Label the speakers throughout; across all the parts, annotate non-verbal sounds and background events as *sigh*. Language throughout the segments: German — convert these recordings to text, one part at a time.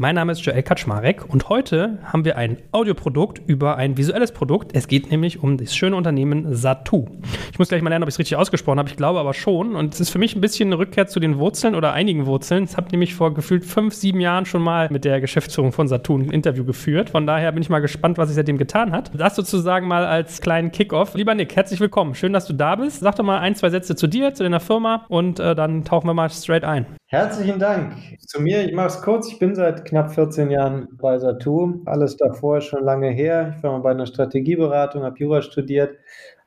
Speaker 1: Mein Name ist Joel Kaczmarek und heute haben wir ein Audioprodukt über ein visuelles Produkt. Es geht nämlich um das schöne Unternehmen Satu. Ich muss gleich mal lernen, ob ich es richtig ausgesprochen habe. Ich glaube aber schon. Und es ist für mich ein bisschen eine Rückkehr zu den Wurzeln oder einigen Wurzeln. Ich habe nämlich vor gefühlt fünf, sieben Jahren schon mal mit der Geschäftsführung von Satu ein Interview geführt. Von daher bin ich mal gespannt, was sich seitdem getan hat. Das sozusagen mal als kleinen Kickoff. Lieber Nick, herzlich willkommen. Schön, dass du da bist. Sag doch mal ein, zwei Sätze zu dir, zu deiner Firma und äh, dann tauchen wir mal straight ein.
Speaker 2: Herzlichen Dank. Zu mir, ich mache es kurz. Ich bin seit knapp 14 Jahren bei Satu. Alles davor ist schon lange her. Ich war mal bei einer Strategieberatung, habe Jura studiert,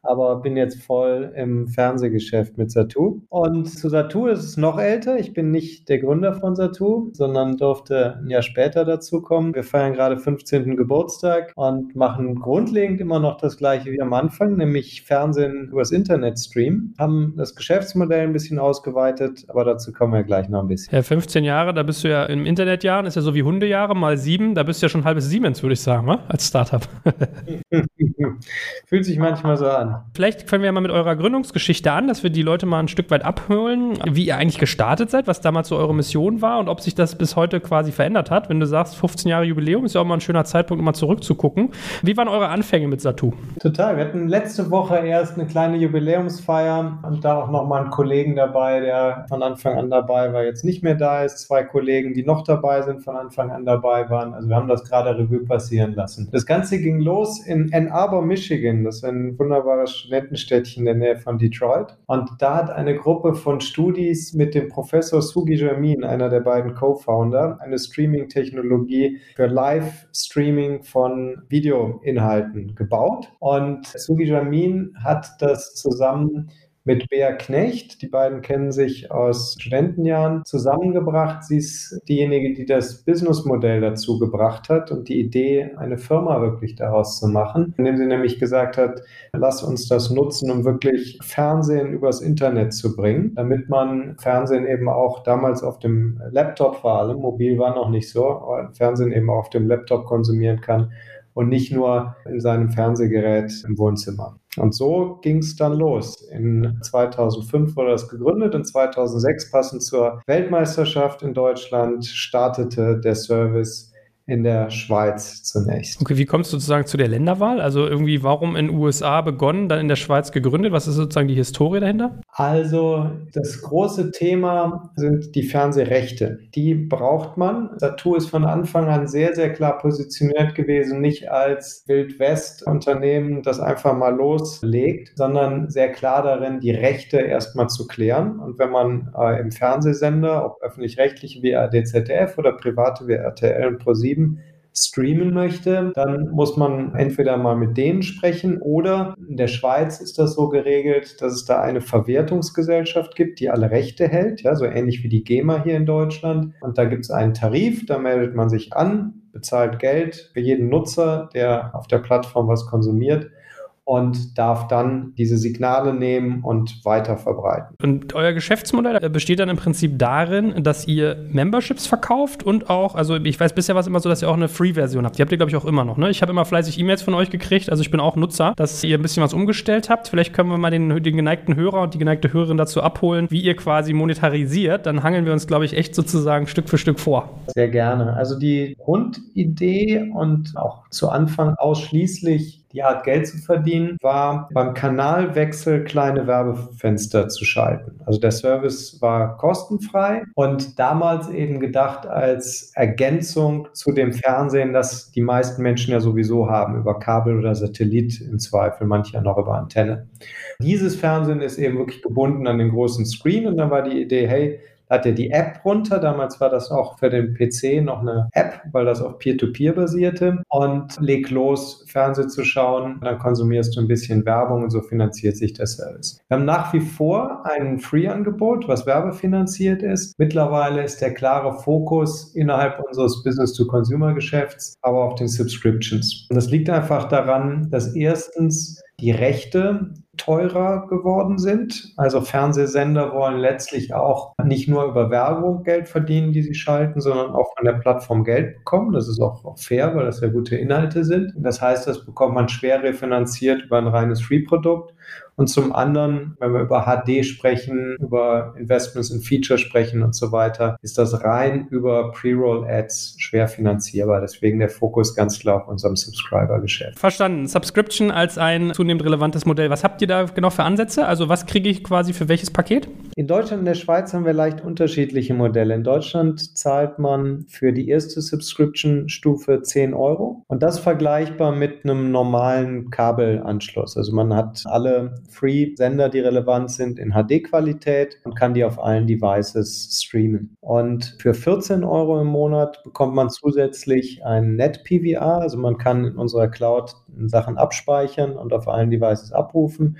Speaker 2: aber bin jetzt voll im Fernsehgeschäft mit Satu. Und zu Satu ist es noch älter. Ich bin nicht der Gründer von Satu, sondern durfte ein Jahr später dazu kommen. Wir feiern gerade 15. Geburtstag und machen grundlegend immer noch das gleiche wie am Anfang, nämlich Fernsehen übers Internet streamen. Haben das Geschäftsmodell ein bisschen ausgeweitet, aber dazu kommen wir gleich noch ein bisschen.
Speaker 1: Ja, 15 Jahre, da bist du ja im Internetjahren, ist ja so wie Hundejahre, mal sieben, da bist du ja schon halbes Siemens, würde ich sagen, als Startup. *laughs*
Speaker 2: Fühlt sich manchmal so an.
Speaker 1: Vielleicht fangen wir mal mit eurer Gründungsgeschichte an, dass wir die Leute mal ein Stück weit abholen, wie ihr eigentlich gestartet seid, was damals so eure Mission war und ob sich das bis heute quasi verändert hat. Wenn du sagst, 15 Jahre Jubiläum ist ja auch mal ein schöner Zeitpunkt, um mal zurückzugucken. Wie waren eure Anfänge mit Satu?
Speaker 2: Total. Wir hatten letzte Woche erst eine kleine Jubiläumsfeier und da auch nochmal einen Kollegen dabei, der von Anfang an dabei war, jetzt nicht mehr da ist. Zwei Kollegen, die noch dabei sind, von Anfang an dabei waren. Also wir haben das gerade Revue passieren lassen. Das Ganze ging los in Ann Arbor, Michigan. Das ist ein wunderbarer wunderbares Studentenstädtchen in der Nähe von Detroit. Und da hat eine Gruppe von Studis mit dem Professor Sugi Jamin, einer der beiden Co-Founder, eine Streaming-Technologie für Live-Streaming von Videoinhalten gebaut. Und Sugi Jamin hat das zusammen mit Bea Knecht. Die beiden kennen sich aus Studentenjahren zusammengebracht. Sie ist diejenige, die das Businessmodell dazu gebracht hat und die Idee, eine Firma wirklich daraus zu machen, indem sie nämlich gesagt hat, lass uns das nutzen, um wirklich Fernsehen übers Internet zu bringen, damit man Fernsehen eben auch damals auf dem Laptop vor allem, mobil war noch nicht so, Fernsehen eben auf dem Laptop konsumieren kann und nicht nur in seinem Fernsehgerät im Wohnzimmer. Und so ging es dann los. In 2005 wurde das gegründet, in 2006 passend zur Weltmeisterschaft in Deutschland startete der Service in der Schweiz zunächst.
Speaker 1: Okay, wie kommst du sozusagen zu der Länderwahl? Also irgendwie, warum in den USA begonnen, dann in der Schweiz gegründet? Was ist sozusagen die Historie dahinter?
Speaker 2: Also das große Thema sind die Fernsehrechte. Die braucht man. Satu ist von Anfang an sehr, sehr klar positioniert gewesen, nicht als Wildwest-Unternehmen, das einfach mal loslegt, sondern sehr klar darin, die Rechte erstmal zu klären. Und wenn man äh, im Fernsehsender, ob öffentlich-rechtliche wie ADZDF oder private wie RTL und ProSieben, Betrieben streamen möchte, dann muss man entweder mal mit denen sprechen oder in der Schweiz ist das so geregelt, dass es da eine Verwertungsgesellschaft gibt, die alle Rechte hält, ja, so ähnlich wie die GEMA hier in Deutschland. Und da gibt es einen Tarif, da meldet man sich an, bezahlt Geld für jeden Nutzer, der auf der Plattform was konsumiert und darf dann diese Signale nehmen und weiter verbreiten.
Speaker 1: Und euer Geschäftsmodell besteht dann im Prinzip darin, dass ihr Memberships verkauft und auch, also ich weiß bisher war es immer so, dass ihr auch eine Free-Version habt. Die habt ihr, glaube ich, auch immer noch. Ne? Ich habe immer fleißig E-Mails von euch gekriegt, also ich bin auch Nutzer, dass ihr ein bisschen was umgestellt habt. Vielleicht können wir mal den, den geneigten Hörer und die geneigte Hörerin dazu abholen, wie ihr quasi monetarisiert. Dann hangeln wir uns, glaube ich, echt sozusagen Stück für Stück vor.
Speaker 2: Sehr gerne. Also die Grundidee und auch zu Anfang ausschließlich die Art Geld zu verdienen, war beim Kanalwechsel kleine Werbefenster zu schalten. Also der Service war kostenfrei und damals eben gedacht als Ergänzung zu dem Fernsehen, das die meisten Menschen ja sowieso haben, über Kabel oder Satellit im Zweifel, manche ja noch über Antenne. Dieses Fernsehen ist eben wirklich gebunden an den großen Screen und dann war die Idee, hey, hat er die App runter. Damals war das auch für den PC noch eine App, weil das auf Peer-to-Peer -Peer basierte. Und leg los, Fernsehen zu schauen. Dann konsumierst du ein bisschen Werbung und so finanziert sich der Service. Wir haben nach wie vor ein Free-Angebot, was werbefinanziert ist. Mittlerweile ist der klare Fokus innerhalb unseres Business-to-Consumer-Geschäfts aber auf den Subscriptions. Und das liegt einfach daran, dass erstens die Rechte teurer geworden sind. Also Fernsehsender wollen letztlich auch nicht nur über Werbung Geld verdienen, die sie schalten, sondern auch von der Plattform Geld bekommen. Das ist auch, fair, weil das ja gute Inhalte sind. Das heißt, das bekommt man schwer refinanziert über ein reines Free-Produkt. Und zum anderen, wenn wir über HD sprechen, über Investments in Feature sprechen und so weiter, ist das rein über Pre-Roll-Ads schwer finanzierbar. Deswegen der Fokus ganz klar auf unserem Subscriber-Geschäft.
Speaker 1: Verstanden. Subscription als ein zunehmend relevantes Modell. Was habt ihr da genau für Ansätze? Also was kriege ich quasi für welches Paket?
Speaker 2: In Deutschland und der Schweiz haben wir leicht unterschiedliche Modelle. In Deutschland zahlt man für die erste Subscription-Stufe 10 Euro und das vergleichbar mit einem normalen Kabelanschluss. Also man hat alle Free-Sender, die relevant sind, in HD-Qualität und kann die auf allen Devices streamen. Und für 14 Euro im Monat bekommt man zusätzlich ein Net-PVR, also man kann in unserer Cloud Sachen abspeichern und auf allen Devices abrufen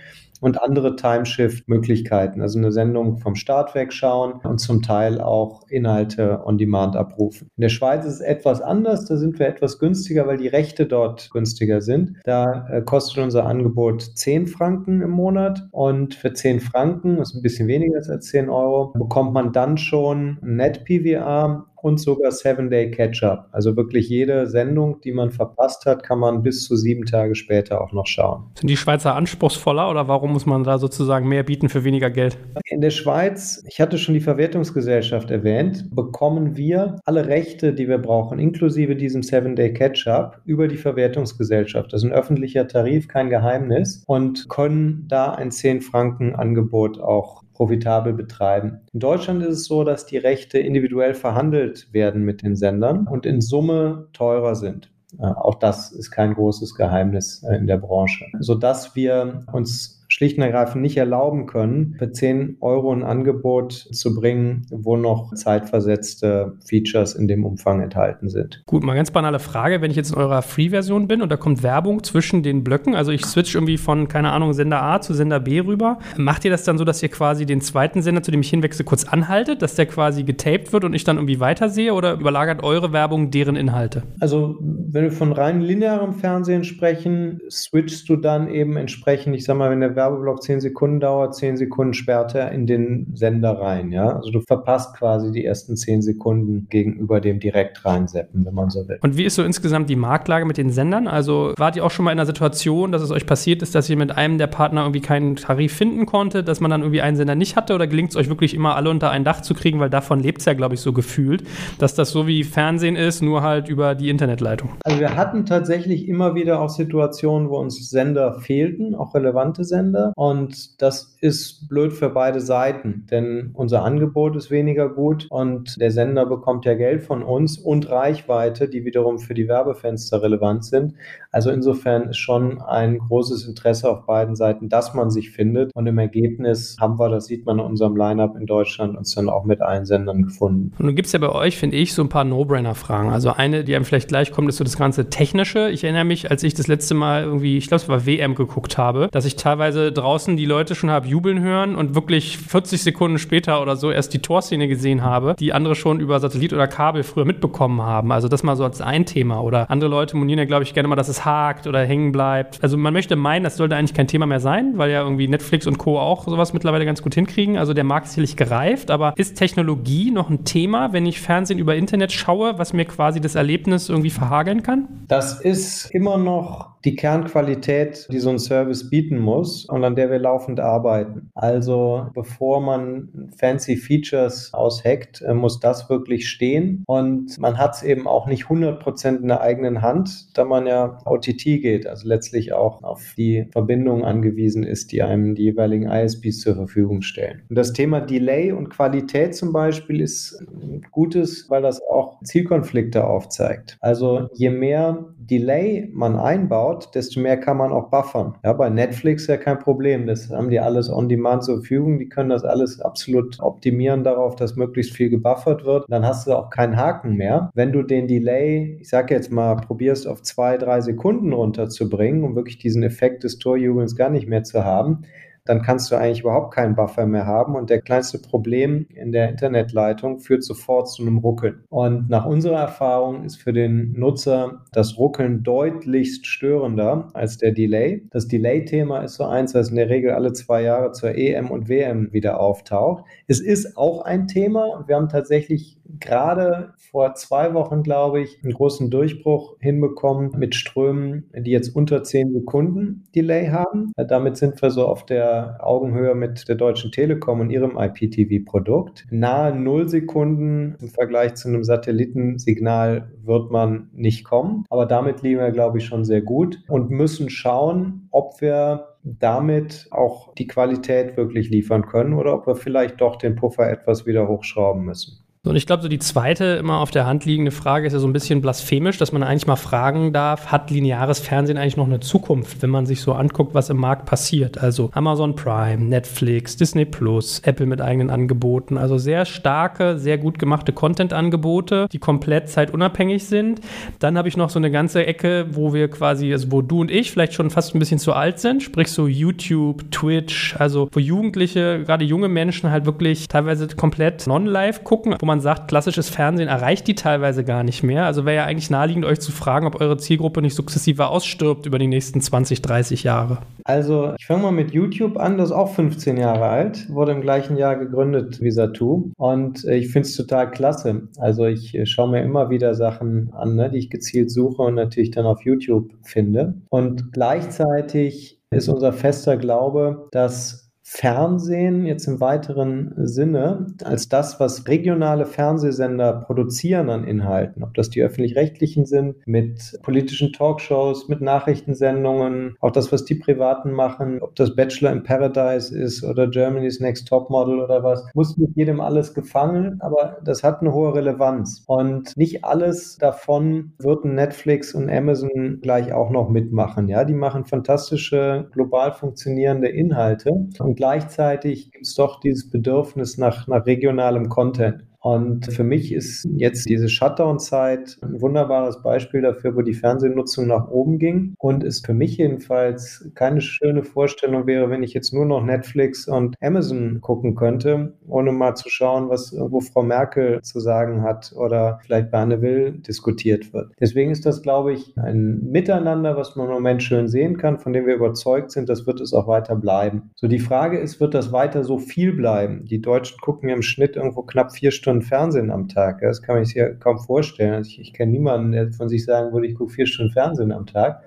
Speaker 2: und andere Timeshift-Möglichkeiten, also eine Sendung vom Start wegschauen und zum Teil auch Inhalte on Demand abrufen. In der Schweiz ist es etwas anders, da sind wir etwas günstiger, weil die Rechte dort günstiger sind. Da äh, kostet unser Angebot 10 Franken im Monat und für 10 Franken, das ist ein bisschen weniger als 10 Euro, bekommt man dann schon Net PVR und sogar Seven-Day Catch-up. Also wirklich jede Sendung, die man verpasst hat, kann man bis zu sieben Tage später auch noch schauen.
Speaker 1: Sind die Schweizer anspruchsvoller oder warum muss man da sozusagen mehr bieten für weniger Geld?
Speaker 2: In der Schweiz, ich hatte schon die Verwertungsgesellschaft erwähnt, bekommen wir alle Rechte, die wir brauchen, inklusive diesem Seven-Day Catch-up, über die Verwertungsgesellschaft. Das ist ein öffentlicher Tarif, kein Geheimnis und können da ein 10-Franken-Angebot auch profitabel betreiben. In Deutschland ist es so, dass die Rechte individuell verhandelt werden mit den Sendern und in Summe teurer sind. Äh, auch das ist kein großes Geheimnis äh, in der Branche, sodass wir uns schlicht und ergreifend nicht erlauben können, für 10 Euro ein Angebot zu bringen, wo noch zeitversetzte Features in dem Umfang enthalten sind.
Speaker 1: Gut, mal ganz banale Frage, wenn ich jetzt in eurer Free-Version bin und da kommt Werbung zwischen den Blöcken, also ich switch irgendwie von, keine Ahnung, Sender A zu Sender B rüber, macht ihr das dann so, dass ihr quasi den zweiten Sender, zu dem ich hinwechsle, kurz anhaltet, dass der quasi getaped wird und ich dann irgendwie weitersehe oder überlagert eure Werbung deren Inhalte?
Speaker 2: Also, wenn wir von rein linearem Fernsehen sprechen, switchst du dann eben entsprechend, ich sag mal, wenn der Werbeblock 10 Sekunden dauert, 10 Sekunden sperrt er in den Sender rein. Ja? Also du verpasst quasi die ersten 10 Sekunden gegenüber dem direkt reinseppen, wenn man so will.
Speaker 1: Und wie ist so insgesamt die Marktlage mit den Sendern? Also wart ihr auch schon mal in einer Situation, dass es euch passiert ist, dass ihr mit einem der Partner irgendwie keinen Tarif finden konnte, dass man dann irgendwie einen Sender nicht hatte? Oder gelingt es euch wirklich immer alle unter ein Dach zu kriegen? Weil davon lebt es ja, glaube ich, so gefühlt, dass das so wie Fernsehen ist, nur halt über die Internetleitung.
Speaker 2: Also wir hatten tatsächlich immer wieder auch Situationen, wo uns Sender fehlten, auch relevante Sender. Ende. Und das ist blöd für beide Seiten, denn unser Angebot ist weniger gut und der Sender bekommt ja Geld von uns und Reichweite, die wiederum für die Werbefenster relevant sind. Also insofern ist schon ein großes Interesse auf beiden Seiten, dass man sich findet. Und im Ergebnis haben wir, das sieht man in unserem Lineup in Deutschland, uns dann auch mit allen Sendern gefunden.
Speaker 1: Und nun gibt es ja bei euch, finde ich, so ein paar No-Brainer-Fragen. Also eine, die einem vielleicht gleich kommt, ist so das ganze Technische. Ich erinnere mich, als ich das letzte Mal irgendwie, ich glaube, es war WM geguckt habe, dass ich teilweise draußen die Leute schon habe jubeln hören und wirklich 40 Sekunden später oder so erst die Torszene gesehen habe, die andere schon über Satellit oder Kabel früher mitbekommen haben. Also das mal so als ein Thema. Oder andere Leute monieren ja, glaube ich, gerne mal, dass es hakt oder hängen bleibt. Also man möchte meinen, das sollte eigentlich kein Thema mehr sein, weil ja irgendwie Netflix und Co. auch sowas mittlerweile ganz gut hinkriegen. Also der Markt ist sicherlich gereift, aber ist Technologie noch ein Thema, wenn ich Fernsehen über Internet schaue, was mir quasi das Erlebnis irgendwie verhageln kann?
Speaker 2: Das ist immer noch die Kernqualität, die so ein Service bieten muss und an der wir laufend arbeiten. Also bevor man fancy Features aushackt, äh, muss das wirklich stehen und man hat es eben auch nicht 100% in der eigenen Hand, da man ja OTT geht, also letztlich auch auf die Verbindung angewiesen ist, die einem die jeweiligen ISPs zur Verfügung stellen. Und das Thema Delay und Qualität zum Beispiel ist gutes, weil das auch Zielkonflikte aufzeigt. Also je mehr Delay man einbaut, desto mehr kann man auch buffern. Ja, bei Netflix ja kein Problem. Das haben die alles on demand zur Verfügung. Die können das alles absolut optimieren darauf, dass möglichst viel gebuffert wird. Dann hast du auch keinen Haken mehr. Wenn du den Delay, ich sage jetzt mal, probierst auf zwei, drei Sekunden runterzubringen, um wirklich diesen Effekt des Torjubelns gar nicht mehr zu haben, dann kannst du eigentlich überhaupt keinen Buffer mehr haben und der kleinste Problem in der Internetleitung führt sofort zu einem Ruckeln. Und nach unserer Erfahrung ist für den Nutzer das Ruckeln deutlichst störender als der Delay. Das Delay-Thema ist so eins, das in der Regel alle zwei Jahre zur EM und WM wieder auftaucht. Es ist auch ein Thema und wir haben tatsächlich gerade vor zwei Wochen, glaube ich, einen großen Durchbruch hinbekommen mit Strömen, die jetzt unter 10 Sekunden Delay haben. Damit sind wir so auf der Augenhöhe mit der Deutschen Telekom und ihrem IPTV-Produkt. Nahe 0 Sekunden im Vergleich zu einem Satellitensignal wird man nicht kommen. Aber damit liegen wir, glaube ich, schon sehr gut und müssen schauen, ob wir damit auch die Qualität wirklich liefern können oder ob wir vielleicht doch den Puffer etwas wieder hochschrauben müssen.
Speaker 1: Und ich glaube, so die zweite immer auf der Hand liegende Frage ist ja so ein bisschen blasphemisch, dass man eigentlich mal fragen darf, hat lineares Fernsehen eigentlich noch eine Zukunft, wenn man sich so anguckt, was im Markt passiert? Also Amazon Prime, Netflix, Disney Plus, Apple mit eigenen Angeboten, also sehr starke, sehr gut gemachte Content-Angebote, die komplett zeitunabhängig sind. Dann habe ich noch so eine ganze Ecke, wo wir quasi, also wo du und ich vielleicht schon fast ein bisschen zu alt sind, sprich so YouTube, Twitch, also wo Jugendliche, gerade junge Menschen halt wirklich teilweise komplett non-live gucken, wo man man sagt, klassisches Fernsehen erreicht die teilweise gar nicht mehr. Also wäre ja eigentlich naheliegend, euch zu fragen, ob eure Zielgruppe nicht sukzessive ausstirbt über die nächsten 20, 30 Jahre.
Speaker 2: Also ich fange mal mit YouTube an, das ist auch 15 Jahre alt, wurde im gleichen Jahr gegründet wie Satu und äh, ich finde es total klasse. Also ich äh, schaue mir immer wieder Sachen an, ne, die ich gezielt suche und natürlich dann auf YouTube finde. Und gleichzeitig ist unser fester Glaube, dass Fernsehen jetzt im weiteren Sinne als das, was regionale Fernsehsender produzieren an Inhalten, ob das die öffentlich-rechtlichen sind, mit politischen Talkshows, mit Nachrichtensendungen, auch das, was die Privaten machen, ob das Bachelor in Paradise ist oder Germany's Next Topmodel oder was, muss mit jedem alles gefangen, aber das hat eine hohe Relevanz. Und nicht alles davon würden Netflix und Amazon gleich auch noch mitmachen. Ja, die machen fantastische, global funktionierende Inhalte und gleichzeitig gibt es doch dieses Bedürfnis nach, nach regionalem Content. Und für mich ist jetzt diese Shutdown-Zeit ein wunderbares Beispiel dafür, wo die Fernsehnutzung nach oben ging und es für mich jedenfalls keine schöne Vorstellung wäre, wenn ich jetzt nur noch Netflix und Amazon gucken könnte, ohne mal zu schauen, was irgendwo Frau Merkel zu sagen hat oder vielleicht bei Anne Will diskutiert wird. Deswegen ist das, glaube ich, ein Miteinander, was man im Moment schön sehen kann, von dem wir überzeugt sind, das wird es auch weiter bleiben. So die Frage ist, wird das weiter so viel bleiben? Die Deutschen gucken im Schnitt irgendwo knapp vier Stunden Stunden Fernsehen am Tag. Das kann man sich ja kaum vorstellen. Also ich, ich kenne niemanden, der von sich sagen würde, ich gucke vier Stunden Fernsehen am Tag.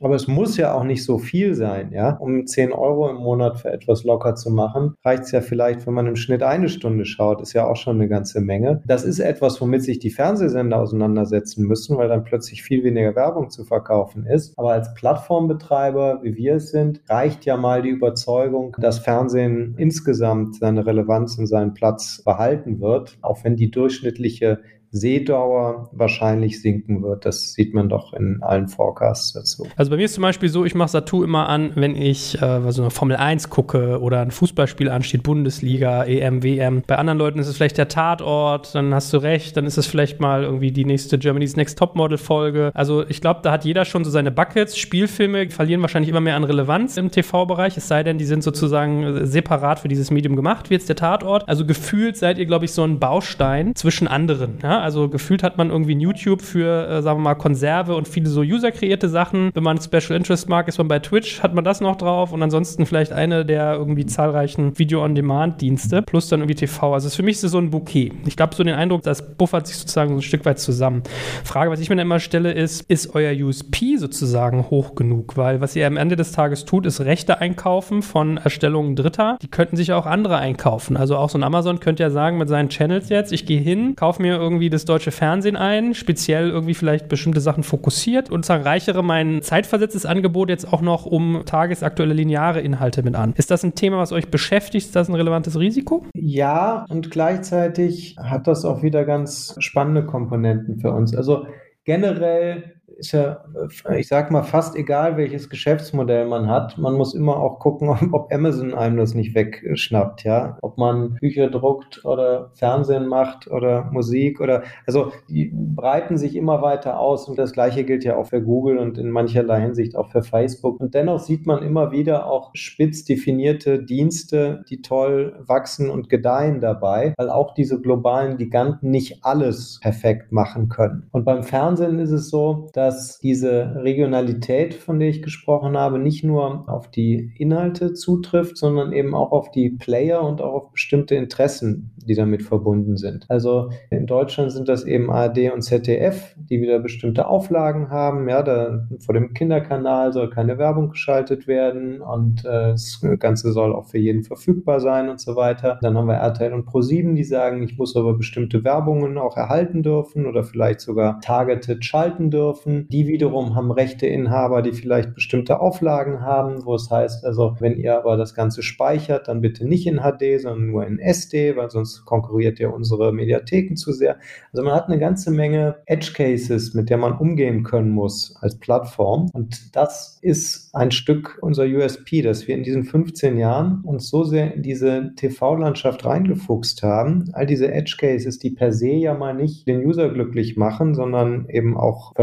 Speaker 2: Aber es muss ja auch nicht so viel sein, ja. Um 10 Euro im Monat für etwas locker zu machen, reicht es ja vielleicht, wenn man im Schnitt eine Stunde schaut, ist ja auch schon eine ganze Menge. Das ist etwas, womit sich die Fernsehsender auseinandersetzen müssen, weil dann plötzlich viel weniger Werbung zu verkaufen ist. Aber als Plattformbetreiber, wie wir es sind, reicht ja mal die Überzeugung, dass Fernsehen insgesamt seine Relevanz und seinen Platz behalten wird, auch wenn die durchschnittliche Seedauer wahrscheinlich sinken wird. Das sieht man doch in allen Forecasts dazu.
Speaker 1: Also bei mir ist zum Beispiel so, ich mache Satu immer an, wenn ich äh, so eine Formel 1 gucke oder ein Fußballspiel ansteht, Bundesliga, EM, WM. Bei anderen Leuten ist es vielleicht der Tatort, dann hast du recht, dann ist es vielleicht mal irgendwie die nächste Germany's Next Topmodel Folge. Also ich glaube, da hat jeder schon so seine Buckets. Spielfilme verlieren wahrscheinlich immer mehr an Relevanz im TV-Bereich, es sei denn, die sind sozusagen separat für dieses Medium gemacht, wie jetzt der Tatort. Also gefühlt seid ihr, glaube ich, so ein Baustein zwischen anderen. Ja? Also gefühlt hat man irgendwie YouTube für, äh, sagen wir mal, Konserve und viele so user-kreierte Sachen. Wenn man Special Interest mag, ist man bei Twitch, hat man das noch drauf und ansonsten vielleicht eine der irgendwie zahlreichen Video-on-Demand-Dienste plus dann irgendwie TV. Also für mich ist es so ein Bouquet. Ich glaube, so den Eindruck, das buffert sich sozusagen so ein Stück weit zusammen. Frage, was ich mir dann immer stelle, ist, ist euer USP sozusagen hoch genug? Weil was ihr am Ende des Tages tut, ist Rechte einkaufen von Erstellungen Dritter. Die könnten sich auch andere einkaufen. Also auch so ein Amazon könnte ja sagen mit seinen Channels jetzt, ich gehe hin, kaufe mir irgendwie das deutsche Fernsehen ein, speziell irgendwie vielleicht bestimmte Sachen fokussiert und reichere mein zeitversetztes Angebot jetzt auch noch um tagesaktuelle lineare Inhalte mit an. Ist das ein Thema, was euch beschäftigt? Ist das ein relevantes Risiko?
Speaker 2: Ja, und gleichzeitig hat das auch wieder ganz spannende Komponenten für uns. Also generell ist ja, ich sag mal, fast egal, welches Geschäftsmodell man hat. Man muss immer auch gucken, *laughs* ob Amazon einem das nicht wegschnappt, ja. Ob man Bücher druckt oder Fernsehen macht oder Musik oder, also die breiten sich immer weiter aus und das Gleiche gilt ja auch für Google und in mancherlei Hinsicht auch für Facebook. Und dennoch sieht man immer wieder auch spitz definierte Dienste, die toll wachsen und gedeihen dabei, weil auch diese globalen Giganten nicht alles perfekt machen können. Und beim Fernsehen ist es so, dass diese Regionalität, von der ich gesprochen habe, nicht nur auf die Inhalte zutrifft, sondern eben auch auf die Player und auch auf bestimmte Interessen, die damit verbunden sind. Also in Deutschland sind das eben ARD und ZDF, die wieder bestimmte Auflagen haben. Ja, da vor dem Kinderkanal soll keine Werbung geschaltet werden und äh, das Ganze soll auch für jeden verfügbar sein und so weiter. Dann haben wir RTL und Pro7, die sagen, ich muss aber bestimmte Werbungen auch erhalten dürfen oder vielleicht sogar targeted schalten dürfen. Die wiederum haben Rechteinhaber, die vielleicht bestimmte Auflagen haben, wo es heißt, also wenn ihr aber das Ganze speichert, dann bitte nicht in HD, sondern nur in SD, weil sonst konkurriert ja unsere Mediatheken zu sehr. Also man hat eine ganze Menge Edge Cases, mit der man umgehen können muss als Plattform. Und das ist ein Stück unser USP, dass wir in diesen 15 Jahren uns so sehr in diese TV-Landschaft reingefuchst haben. All diese Edge Cases, die per se ja mal nicht den User glücklich machen, sondern eben auch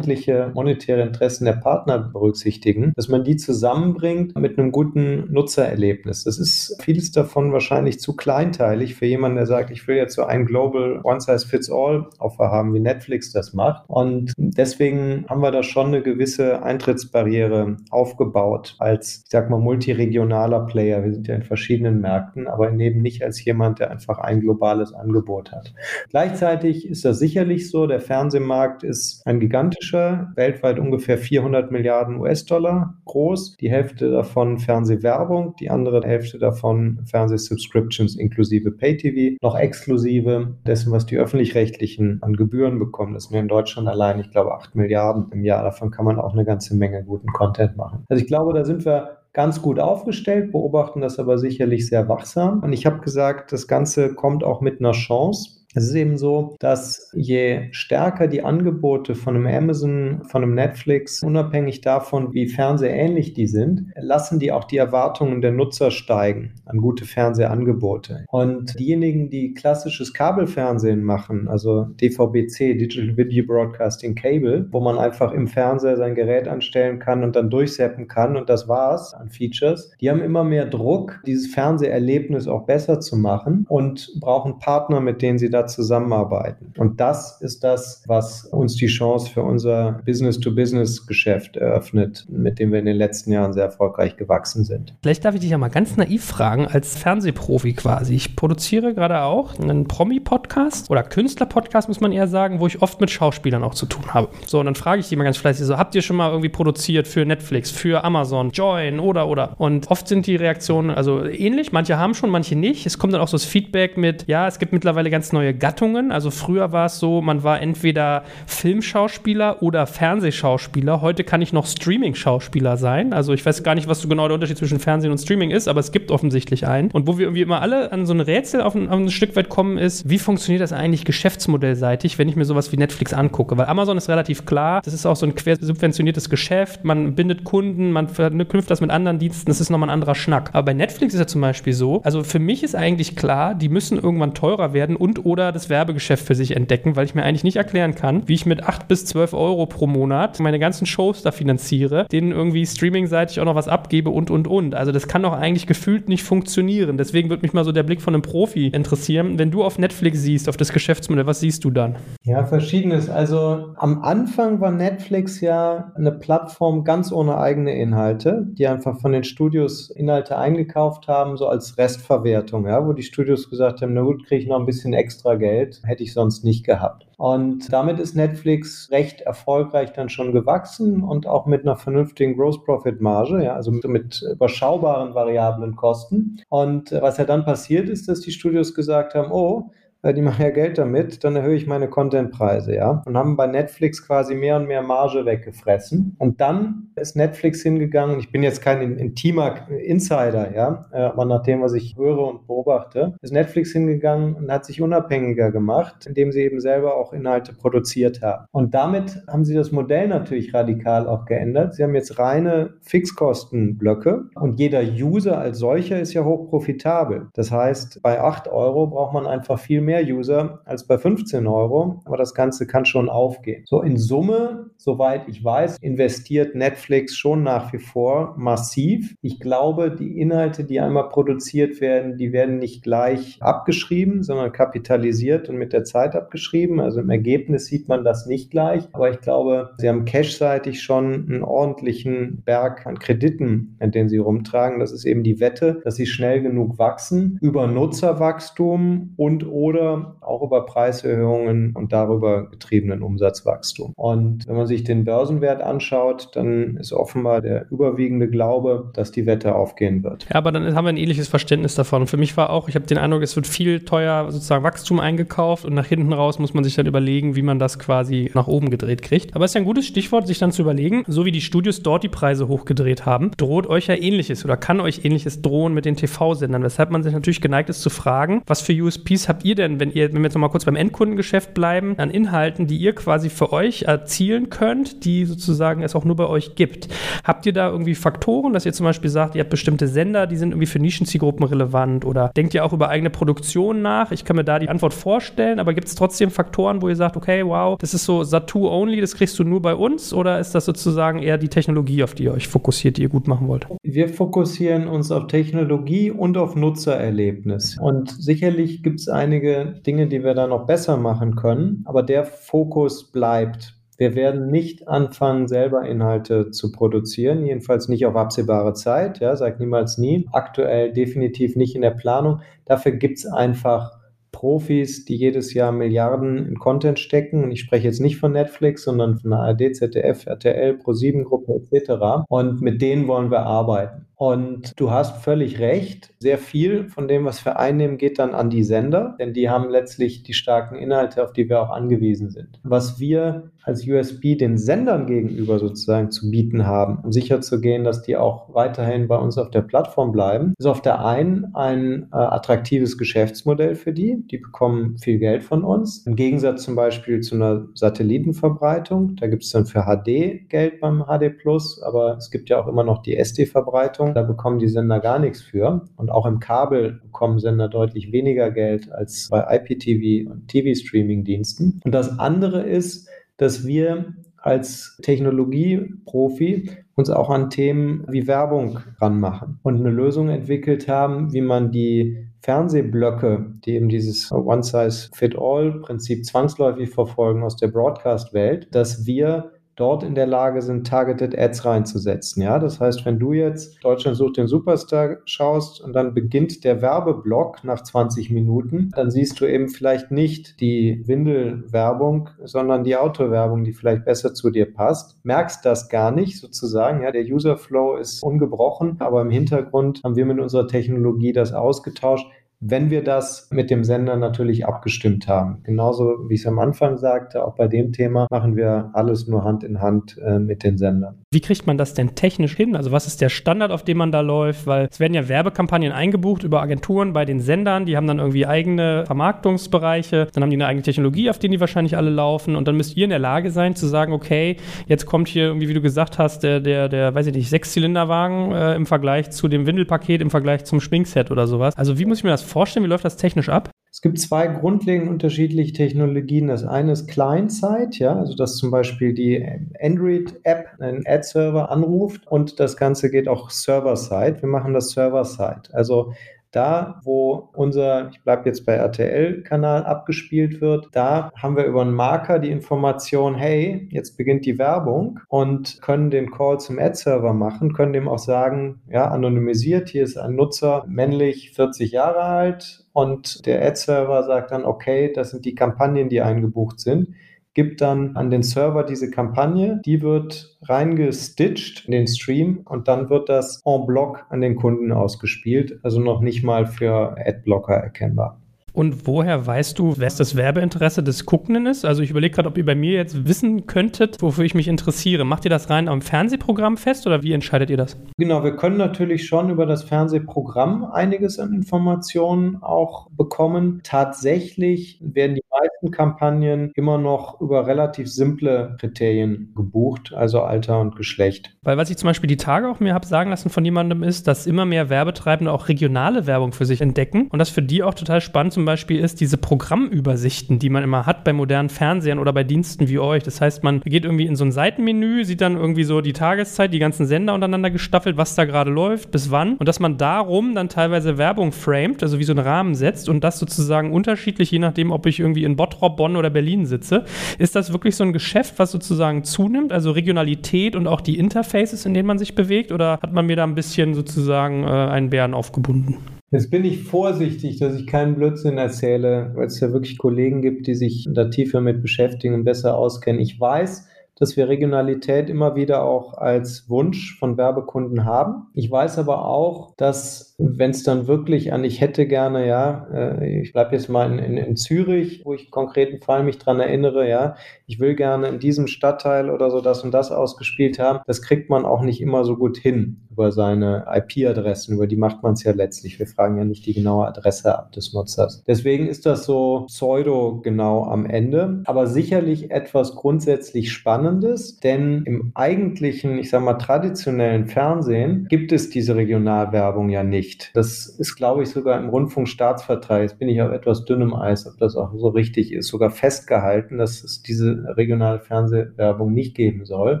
Speaker 2: verständliche monetäre Interessen der Partner berücksichtigen, dass man die zusammenbringt mit einem guten Nutzererlebnis. Das ist vieles davon wahrscheinlich zu kleinteilig für jemanden, der sagt, ich will jetzt so ein Global One-Size-Fits-All-Offer haben, wie Netflix das macht. Und deswegen haben wir da schon eine gewisse Eintrittsbarriere aufgebaut als, ich sag mal, multiregionaler Player. Wir sind ja in verschiedenen Märkten, aber eben nicht als jemand, der einfach ein globales Angebot hat. Gleichzeitig ist das sicherlich so, der Fernsehmarkt ist ein gigantischer, weltweit ungefähr 400 Milliarden US-Dollar groß. Die Hälfte davon Fernsehwerbung, die andere Hälfte davon Fernsehsubscriptions inklusive Pay-TV, noch exklusive dessen, was die öffentlich-rechtlichen an Gebühren bekommen. Das sind in Deutschland allein, ich glaube, 8 Milliarden im Jahr. Davon kann man auch eine ganze Menge guten Content machen. Also ich glaube, da sind wir ganz gut aufgestellt, beobachten das aber sicherlich sehr wachsam. Und ich habe gesagt, das Ganze kommt auch mit einer Chance. Es ist eben so, dass je stärker die Angebote von einem Amazon, von einem Netflix, unabhängig davon, wie fernsehähnlich die sind, lassen die auch die Erwartungen der Nutzer steigen an gute Fernsehangebote. Und diejenigen, die klassisches Kabelfernsehen machen, also DVB-C, Digital Video Broadcasting Cable, wo man einfach im Fernseher sein Gerät anstellen kann und dann durchseppen kann und das war's an Features, die haben immer mehr Druck, dieses Fernseherlebnis auch besser zu machen und brauchen Partner, mit denen sie da zusammenarbeiten. Und das ist das, was uns die Chance für unser Business-to-Business-Geschäft eröffnet, mit dem wir in den letzten Jahren sehr erfolgreich gewachsen sind.
Speaker 1: Vielleicht darf ich dich ja mal ganz naiv fragen, als Fernsehprofi quasi. Ich produziere gerade auch einen Promi-Podcast oder Künstler-Podcast, muss man eher sagen, wo ich oft mit Schauspielern auch zu tun habe. So, und dann frage ich die mal ganz fleißig so, habt ihr schon mal irgendwie produziert für Netflix, für Amazon, Join oder, oder? Und oft sind die Reaktionen also ähnlich. Manche haben schon, manche nicht. Es kommt dann auch so das Feedback mit, ja, es gibt mittlerweile ganz neue Gattungen. Also früher war es so, man war entweder Filmschauspieler oder Fernsehschauspieler. Heute kann ich noch Streaming-Schauspieler sein. Also ich weiß gar nicht, was so genau der Unterschied zwischen Fernsehen und Streaming ist, aber es gibt offensichtlich einen. Und wo wir irgendwie immer alle an so ein Rätsel auf ein, auf ein Stück weit kommen, ist, wie funktioniert das eigentlich geschäftsmodellseitig, wenn ich mir sowas wie Netflix angucke? Weil Amazon ist relativ klar, das ist auch so ein quersubventioniertes Geschäft, man bindet Kunden, man verknüpft das mit anderen Diensten, das ist nochmal ein anderer Schnack. Aber bei Netflix ist ja zum Beispiel so, also für mich ist eigentlich klar, die müssen irgendwann teurer werden und oder das Werbegeschäft für sich entdecken, weil ich mir eigentlich nicht erklären kann, wie ich mit 8 bis 12 Euro pro Monat meine ganzen Shows da finanziere, denen irgendwie streamingseitig auch noch was abgebe und und und. Also das kann doch eigentlich gefühlt nicht funktionieren. Deswegen würde mich mal so der Blick von einem Profi interessieren. Wenn du auf Netflix siehst, auf das Geschäftsmodell, was siehst du dann?
Speaker 2: Ja, verschiedenes. Also am Anfang war Netflix ja eine Plattform ganz ohne eigene Inhalte, die einfach von den Studios Inhalte eingekauft haben, so als Restverwertung, ja, wo die Studios gesagt haben, na gut, kriege ich noch ein bisschen extra Geld, hätte ich sonst nicht gehabt. Und damit ist Netflix recht erfolgreich dann schon gewachsen und auch mit einer vernünftigen Gross Profit Marge, ja, also mit überschaubaren variablen Kosten. Und was ja dann passiert ist, dass die Studios gesagt haben, oh, äh, die machen ja Geld damit, dann erhöhe ich meine Contentpreise, ja. Und haben bei Netflix quasi mehr und mehr Marge weggefressen. Und dann ist Netflix hingegangen, ich bin jetzt kein intimer Insider, ja, äh, aber nach dem, was ich höre und beobachte, ist Netflix hingegangen und hat sich unabhängiger gemacht, indem sie eben selber auch Inhalte produziert haben. Und damit haben sie das Modell natürlich radikal auch geändert. Sie haben jetzt reine Fixkostenblöcke und jeder User als solcher ist ja hoch profitabel. Das heißt, bei 8 Euro braucht man einfach viel mehr User als bei 15 Euro, aber das Ganze kann schon aufgehen. So in Summe, soweit ich weiß, investiert Netflix schon nach wie vor massiv. Ich glaube, die Inhalte, die einmal produziert werden, die werden nicht gleich abgeschrieben, sondern kapitalisiert und mit der Zeit abgeschrieben. Also im Ergebnis sieht man das nicht gleich. Aber ich glaube, sie haben cashseitig schon einen ordentlichen Berg an Krediten, an denen sie rumtragen. Das ist eben die Wette, dass sie schnell genug wachsen über Nutzerwachstum und oder auch über Preiserhöhungen und darüber getriebenen Umsatzwachstum. Und wenn man sich den Börsenwert anschaut, dann ist offenbar der überwiegende Glaube, dass die Wette aufgehen wird.
Speaker 1: Ja, aber dann haben wir ein ähnliches Verständnis davon. Für mich war auch, ich habe den Eindruck, es wird viel teuer sozusagen Wachstum eingekauft und nach hinten raus muss man sich dann überlegen, wie man das quasi nach oben gedreht kriegt. Aber es ist ja ein gutes Stichwort, sich dann zu überlegen, so wie die Studios dort die Preise hochgedreht haben, droht euch ja ähnliches oder kann euch ähnliches drohen mit den TV-Sendern, weshalb man sich natürlich geneigt ist zu fragen, was für USPs habt ihr denn, wenn ihr, wenn wir jetzt nochmal kurz beim Endkundengeschäft bleiben, an Inhalten, die ihr quasi für euch erzielen könnt, die sozusagen es auch nur bei euch gibt. Habt ihr da irgendwie Faktoren, dass ihr zum Beispiel sagt, ihr habt bestimmte Sender, die sind irgendwie für Nischenzielgruppen relevant oder denkt ihr auch über eigene Produktion nach? Ich kann mir da die Antwort vorstellen, aber gibt es trotzdem Faktoren, wo ihr sagt, okay, wow, das ist so Satu only, das kriegst du nur bei uns oder ist das sozusagen eher die Technologie, auf die ihr euch fokussiert, die ihr gut machen wollt?
Speaker 2: Wir fokussieren uns auf Technologie und auf Nutzererlebnis. Und sicherlich gibt es einige Dinge, die wir da noch besser machen können, aber der Fokus bleibt. Wir werden nicht anfangen, selber Inhalte zu produzieren, jedenfalls nicht auf absehbare Zeit, ja, sag niemals nie. Aktuell definitiv nicht in der Planung. Dafür gibt es einfach Profis, die jedes Jahr Milliarden in Content stecken. Und ich spreche jetzt nicht von Netflix, sondern von der ARD, ZDF, RTL, Pro7-Gruppe etc. Und mit denen wollen wir arbeiten. Und du hast völlig recht. Sehr viel von dem, was wir einnehmen, geht dann an die Sender, denn die haben letztlich die starken Inhalte, auf die wir auch angewiesen sind. Was wir als USB den Sendern gegenüber sozusagen zu bieten haben, um sicherzugehen, dass die auch weiterhin bei uns auf der Plattform bleiben, ist auf der einen ein äh, attraktives Geschäftsmodell für die. Die bekommen viel Geld von uns. Im Gegensatz zum Beispiel zu einer Satellitenverbreitung. Da gibt es dann für HD Geld beim HD Plus, aber es gibt ja auch immer noch die SD-Verbreitung. Da bekommen die Sender gar nichts für. Und auch im Kabel bekommen Sender deutlich weniger Geld als bei IPTV und TV-Streaming-Diensten. Und das andere ist, dass wir als Technologieprofi uns auch an Themen wie Werbung ranmachen und eine Lösung entwickelt haben, wie man die Fernsehblöcke, die eben dieses One-Size-Fit-All-Prinzip zwangsläufig verfolgen aus der Broadcast-Welt, dass wir dort in der Lage sind, Targeted Ads reinzusetzen. Ja, das heißt, wenn du jetzt Deutschland sucht den Superstar schaust und dann beginnt der Werbeblock nach 20 Minuten, dann siehst du eben vielleicht nicht die Windelwerbung, sondern die Autowerbung, die vielleicht besser zu dir passt. Merkst das gar nicht sozusagen. Ja, der User Flow ist ungebrochen, aber im Hintergrund haben wir mit unserer Technologie das ausgetauscht wenn wir das mit dem Sender natürlich abgestimmt haben. Genauso wie ich es am Anfang sagte, auch bei dem Thema machen wir alles nur Hand in Hand äh, mit den Sendern.
Speaker 1: Wie kriegt man das denn technisch hin? Also was ist der Standard, auf dem man da läuft? Weil es werden ja Werbekampagnen eingebucht über Agenturen bei den Sendern, die haben dann irgendwie eigene Vermarktungsbereiche, dann haben die eine eigene Technologie, auf denen die wahrscheinlich alle laufen und dann müsst ihr in der Lage sein zu sagen, okay, jetzt kommt hier irgendwie, wie du gesagt hast, der, der, der weiß ich nicht, Sechszylinderwagen äh, im Vergleich zu dem Windelpaket, im Vergleich zum Schminkset oder sowas. Also wie muss ich mir das vorstellen? Wie läuft das technisch ab?
Speaker 2: Es gibt zwei grundlegend unterschiedliche Technologien. Das eine ist Client-Side, ja, also dass zum Beispiel die Android-App einen Ad-Server anruft und das Ganze geht auch Server-Side. Wir machen das Server-Side. Also da, wo unser, ich bleibe jetzt bei RTL-Kanal abgespielt wird, da haben wir über einen Marker die Information, hey, jetzt beginnt die Werbung und können den Call zum Ad-Server machen, können dem auch sagen, ja, anonymisiert, hier ist ein Nutzer, männlich, 40 Jahre alt und der Ad-Server sagt dann, okay, das sind die Kampagnen, die eingebucht sind gibt dann an den Server diese Kampagne, die wird reingestitcht in den Stream und dann wird das en bloc an den Kunden ausgespielt, also noch nicht mal für Adblocker erkennbar.
Speaker 1: Und woher weißt du, wer das Werbeinteresse des Guckenden ist? Also ich überlege gerade, ob ihr bei mir jetzt wissen könntet, wofür ich mich interessiere. Macht ihr das rein am Fernsehprogramm fest oder wie entscheidet ihr das?
Speaker 2: Genau, wir können natürlich schon über das Fernsehprogramm einiges an Informationen auch bekommen. Tatsächlich werden die meisten Kampagnen immer noch über relativ simple Kriterien gebucht, also Alter und Geschlecht.
Speaker 1: Weil was ich zum Beispiel die Tage auch mir habe sagen lassen von jemandem ist, dass immer mehr Werbetreibende auch regionale Werbung für sich entdecken und das für die auch total spannend zum Beispiel ist diese Programmübersichten, die man immer hat bei modernen Fernsehern oder bei Diensten wie euch. Das heißt, man geht irgendwie in so ein Seitenmenü, sieht dann irgendwie so die Tageszeit, die ganzen Sender untereinander gestaffelt, was da gerade läuft, bis wann und dass man darum dann teilweise Werbung framed, also wie so einen Rahmen setzt und das sozusagen unterschiedlich, je nachdem, ob ich irgendwie in Bottrop, Bonn oder Berlin sitze. Ist das wirklich so ein Geschäft, was sozusagen zunimmt, also Regionalität und auch die Interfaces, in denen man sich bewegt oder hat man mir da ein bisschen sozusagen äh, einen Bären aufgebunden?
Speaker 2: Jetzt bin ich vorsichtig, dass ich keinen Blödsinn erzähle, weil es ja wirklich Kollegen gibt, die sich da tiefer mit beschäftigen und besser auskennen. Ich weiß, dass wir Regionalität immer wieder auch als Wunsch von Werbekunden haben. Ich weiß aber auch, dass wenn es dann wirklich an, ich hätte gerne, ja, äh, ich bleibe jetzt mal in, in, in, Zürich, wo ich einen konkreten Fall mich dran erinnere, ja, ich will gerne in diesem Stadtteil oder so das und das ausgespielt haben, das kriegt man auch nicht immer so gut hin über seine IP-Adressen, über die macht man es ja letztlich. Wir fragen ja nicht die genaue Adresse ab des Nutzers. Deswegen ist das so pseudo genau am Ende, aber sicherlich etwas grundsätzlich spannend Spannendes, denn im eigentlichen, ich sage mal, traditionellen Fernsehen gibt es diese Regionalwerbung ja nicht. Das ist, glaube ich, sogar im Rundfunkstaatsvertrag, jetzt bin ich auf etwas dünnem Eis, ob das auch so richtig ist, sogar festgehalten, dass es diese regionale Fernsehwerbung nicht geben soll.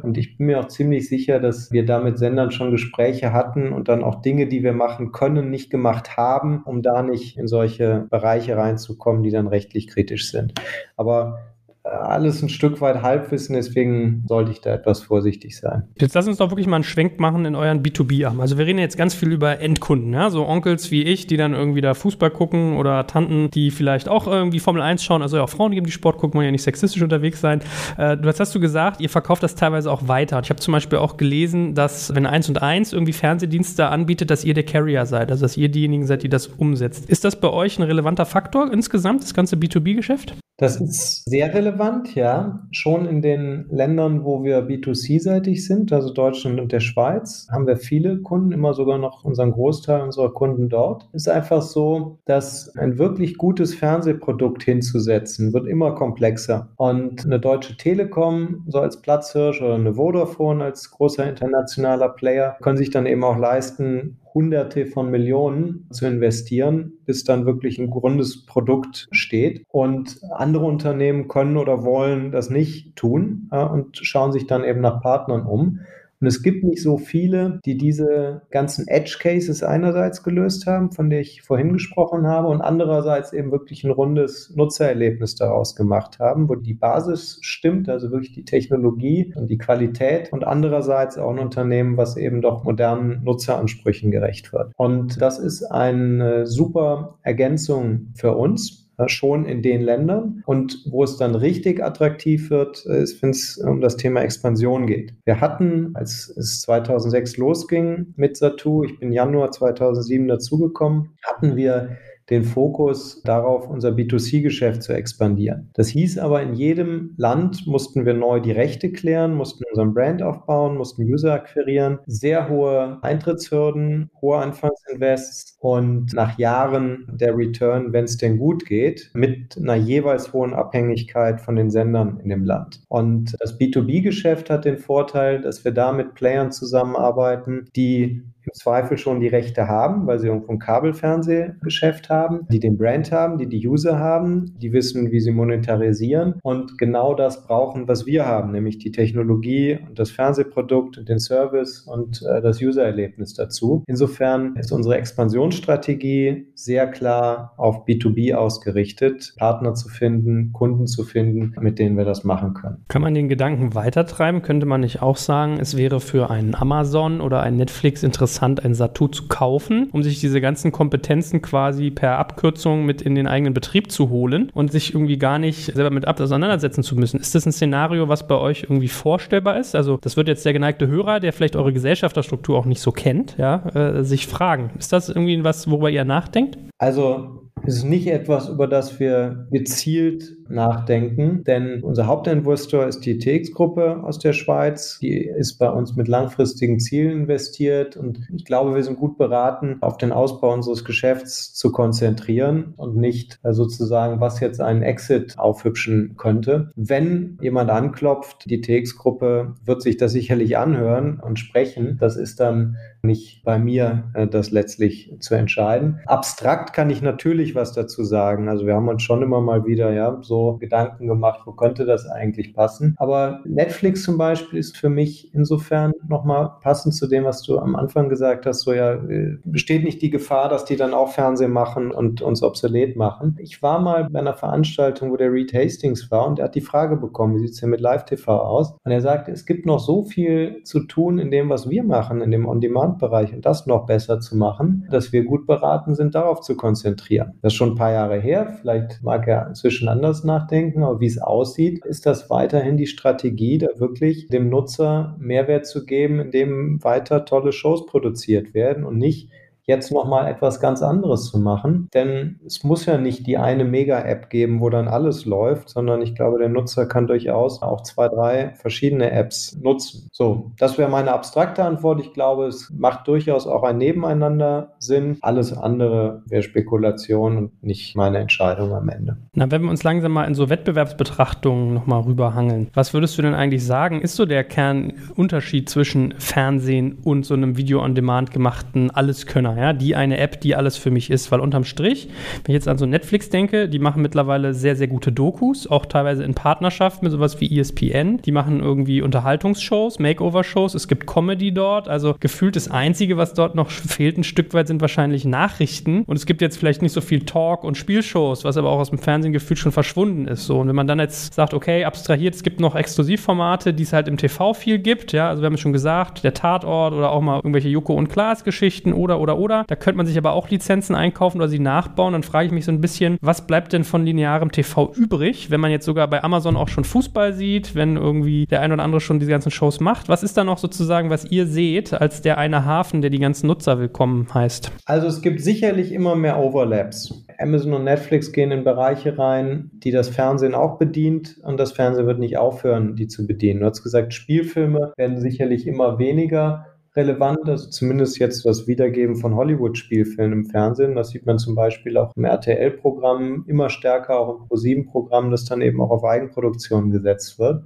Speaker 2: Und ich bin mir auch ziemlich sicher, dass wir da mit Sendern schon Gespräche hatten und dann auch Dinge, die wir machen können, nicht gemacht haben, um da nicht in solche Bereiche reinzukommen, die dann rechtlich kritisch sind. Aber alles ein Stück weit Halbwissen, deswegen sollte ich da etwas vorsichtig sein.
Speaker 1: Jetzt lass uns doch wirklich mal einen Schwenk machen in euren B2B-Arm. Also wir reden jetzt ganz viel über Endkunden, ja? so Onkels wie ich, die dann irgendwie da Fußball gucken oder Tanten, die vielleicht auch irgendwie Formel 1 schauen, also auch Frauen, die geben die Sport gucken, wollen ja nicht sexistisch unterwegs sein. Äh, was hast du gesagt, ihr verkauft das teilweise auch weiter. Ich habe zum Beispiel auch gelesen, dass wenn 1 und 1 irgendwie Fernsehdienste anbietet, dass ihr der Carrier seid, also dass ihr diejenigen seid, die das umsetzt. Ist das bei euch ein relevanter Faktor insgesamt, das ganze B2B-Geschäft?
Speaker 2: Das ist sehr relevant, ja. Schon in den Ländern, wo wir B2C-seitig sind, also Deutschland und der Schweiz, haben wir viele Kunden, immer sogar noch unseren Großteil unserer Kunden dort. Ist einfach so, dass ein wirklich gutes Fernsehprodukt hinzusetzen, wird immer komplexer. Und eine Deutsche Telekom, so als Platzhirsch oder eine Vodafone als großer internationaler Player, können sich dann eben auch leisten, Hunderte von Millionen zu investieren, bis dann wirklich ein grundes Produkt steht. Und andere Unternehmen können oder wollen das nicht tun äh, und schauen sich dann eben nach Partnern um. Und es gibt nicht so viele, die diese ganzen Edge Cases einerseits gelöst haben, von der ich vorhin gesprochen habe, und andererseits eben wirklich ein rundes Nutzererlebnis daraus gemacht haben, wo die Basis stimmt, also wirklich die Technologie und die Qualität und andererseits auch ein Unternehmen, was eben doch modernen Nutzeransprüchen gerecht wird. Und das ist eine super Ergänzung für uns schon in den Ländern. Und wo es dann richtig attraktiv wird, ist, wenn es um das Thema Expansion geht. Wir hatten, als es 2006 losging mit Satu, ich bin Januar 2007 dazugekommen, hatten wir den Fokus darauf, unser B2C-Geschäft zu expandieren. Das hieß aber, in jedem Land mussten wir neu die Rechte klären, mussten unseren Brand aufbauen, mussten User akquirieren, sehr hohe Eintrittshürden, hohe Anfangsinvests und nach Jahren der Return, wenn es denn gut geht, mit einer jeweils hohen Abhängigkeit von den Sendern in dem Land. Und das B2B-Geschäft hat den Vorteil, dass wir da mit Playern zusammenarbeiten, die im Zweifel schon die Rechte haben, weil sie irgendwo ein Kabelfernsehgeschäft haben, die den Brand haben, die die User haben, die wissen, wie sie monetarisieren und genau das brauchen, was wir haben, nämlich die Technologie und das Fernsehprodukt und den Service und äh, das Usererlebnis dazu. Insofern ist unsere Expansionsstrategie sehr klar auf B2B ausgerichtet, Partner zu finden, Kunden zu finden, mit denen wir das machen können.
Speaker 1: Kann man den Gedanken weitertreiben? Könnte man nicht auch sagen, es wäre für einen Amazon oder ein Netflix interessant, interessant, ein Satu zu kaufen, um sich diese ganzen Kompetenzen quasi per Abkürzung mit in den eigenen Betrieb zu holen und sich irgendwie gar nicht selber mit auseinandersetzen zu müssen. Ist das ein Szenario, was bei euch irgendwie vorstellbar ist? Also das wird jetzt der geneigte Hörer, der vielleicht eure Gesellschafterstruktur auch nicht so kennt, ja, äh, sich fragen. Ist das irgendwie was, worüber ihr nachdenkt?
Speaker 2: Also Es ist nicht etwas, über das wir gezielt nachdenken, denn unser Hauptinvestor ist die TX-Gruppe aus der Schweiz. Die ist bei uns mit langfristigen Zielen investiert und ich glaube, wir sind gut beraten, auf den Ausbau unseres Geschäfts zu konzentrieren und nicht äh, sozusagen, was jetzt einen Exit aufhübschen könnte. Wenn jemand anklopft, die TX-Gruppe wird sich das sicherlich anhören und sprechen. Das ist dann nicht bei mir, äh, das letztlich zu entscheiden. Abstrakt kann ich natürlich was dazu sagen. Also wir haben uns schon immer mal wieder ja so Gedanken gemacht, wo könnte das eigentlich passen. Aber Netflix zum Beispiel ist für mich insofern nochmal passend zu dem, was du am Anfang gesagt hast. So ja, äh, besteht nicht die Gefahr, dass die dann auch Fernsehen machen und uns obsolet machen. Ich war mal bei einer Veranstaltung, wo der Reed Hastings war und er hat die Frage bekommen, wie sieht es denn mit Live-TV aus? Und er sagte, es gibt noch so viel zu tun in dem, was wir machen, in dem On-Demand-Bereich und das noch besser zu machen, dass wir gut beraten sind, darauf zu konzentrieren. Das ist schon ein paar Jahre her. Vielleicht mag er inzwischen anders nachdenken, aber wie es aussieht, ist das weiterhin die Strategie, da wirklich dem Nutzer Mehrwert zu geben, indem weiter tolle Shows produziert werden und nicht jetzt nochmal etwas ganz anderes zu machen. Denn es muss ja nicht die eine Mega-App geben, wo dann alles läuft, sondern ich glaube, der Nutzer kann durchaus auch zwei, drei verschiedene Apps nutzen. So, das wäre meine abstrakte Antwort. Ich glaube, es macht durchaus auch ein Nebeneinander Sinn. Alles andere wäre Spekulation und nicht meine Entscheidung am Ende.
Speaker 1: Na, wenn wir uns langsam mal in so Wettbewerbsbetrachtungen nochmal rüberhangeln, was würdest du denn eigentlich sagen, ist so der Kernunterschied zwischen Fernsehen und so einem Video-on-Demand gemachten Alleskönner? Ja, die eine App, die alles für mich ist. Weil unterm Strich, wenn ich jetzt an so Netflix denke, die machen mittlerweile sehr, sehr gute Dokus, auch teilweise in Partnerschaft mit sowas wie ESPN. Die machen irgendwie Unterhaltungsshows, Makeover-Shows, es gibt Comedy dort. Also gefühlt das Einzige, was dort noch *laughs* fehlt, ein Stück weit sind wahrscheinlich Nachrichten. Und es gibt jetzt vielleicht nicht so viel Talk- und Spielshows, was aber auch aus dem Fernsehen gefühlt schon verschwunden ist. So. Und wenn man dann jetzt sagt, okay, abstrahiert, es gibt noch Exklusivformate, die es halt im TV viel gibt, ja, also wir haben es schon gesagt, der Tatort oder auch mal irgendwelche Joko und Klaas Geschichten oder, oder, oder. Da könnte man sich aber auch Lizenzen einkaufen oder sie nachbauen. Dann frage ich mich so ein bisschen, was bleibt denn von linearem TV übrig, wenn man jetzt sogar bei Amazon auch schon Fußball sieht, wenn irgendwie der ein oder andere schon diese ganzen Shows macht? Was ist da noch sozusagen, was ihr seht, als der eine Hafen, der die ganzen Nutzer willkommen heißt?
Speaker 2: Also es gibt sicherlich immer mehr Overlaps. Amazon und Netflix gehen in Bereiche rein, die das Fernsehen auch bedient und das Fernsehen wird nicht aufhören, die zu bedienen. Du hast gesagt, Spielfilme werden sicherlich immer weniger relevant, also zumindest jetzt das Wiedergeben von Hollywood-Spielfilmen im Fernsehen. Das sieht man zum Beispiel auch im RTL-Programm immer stärker, auch im ProSieben-Programm, das dann eben auch auf Eigenproduktion gesetzt wird.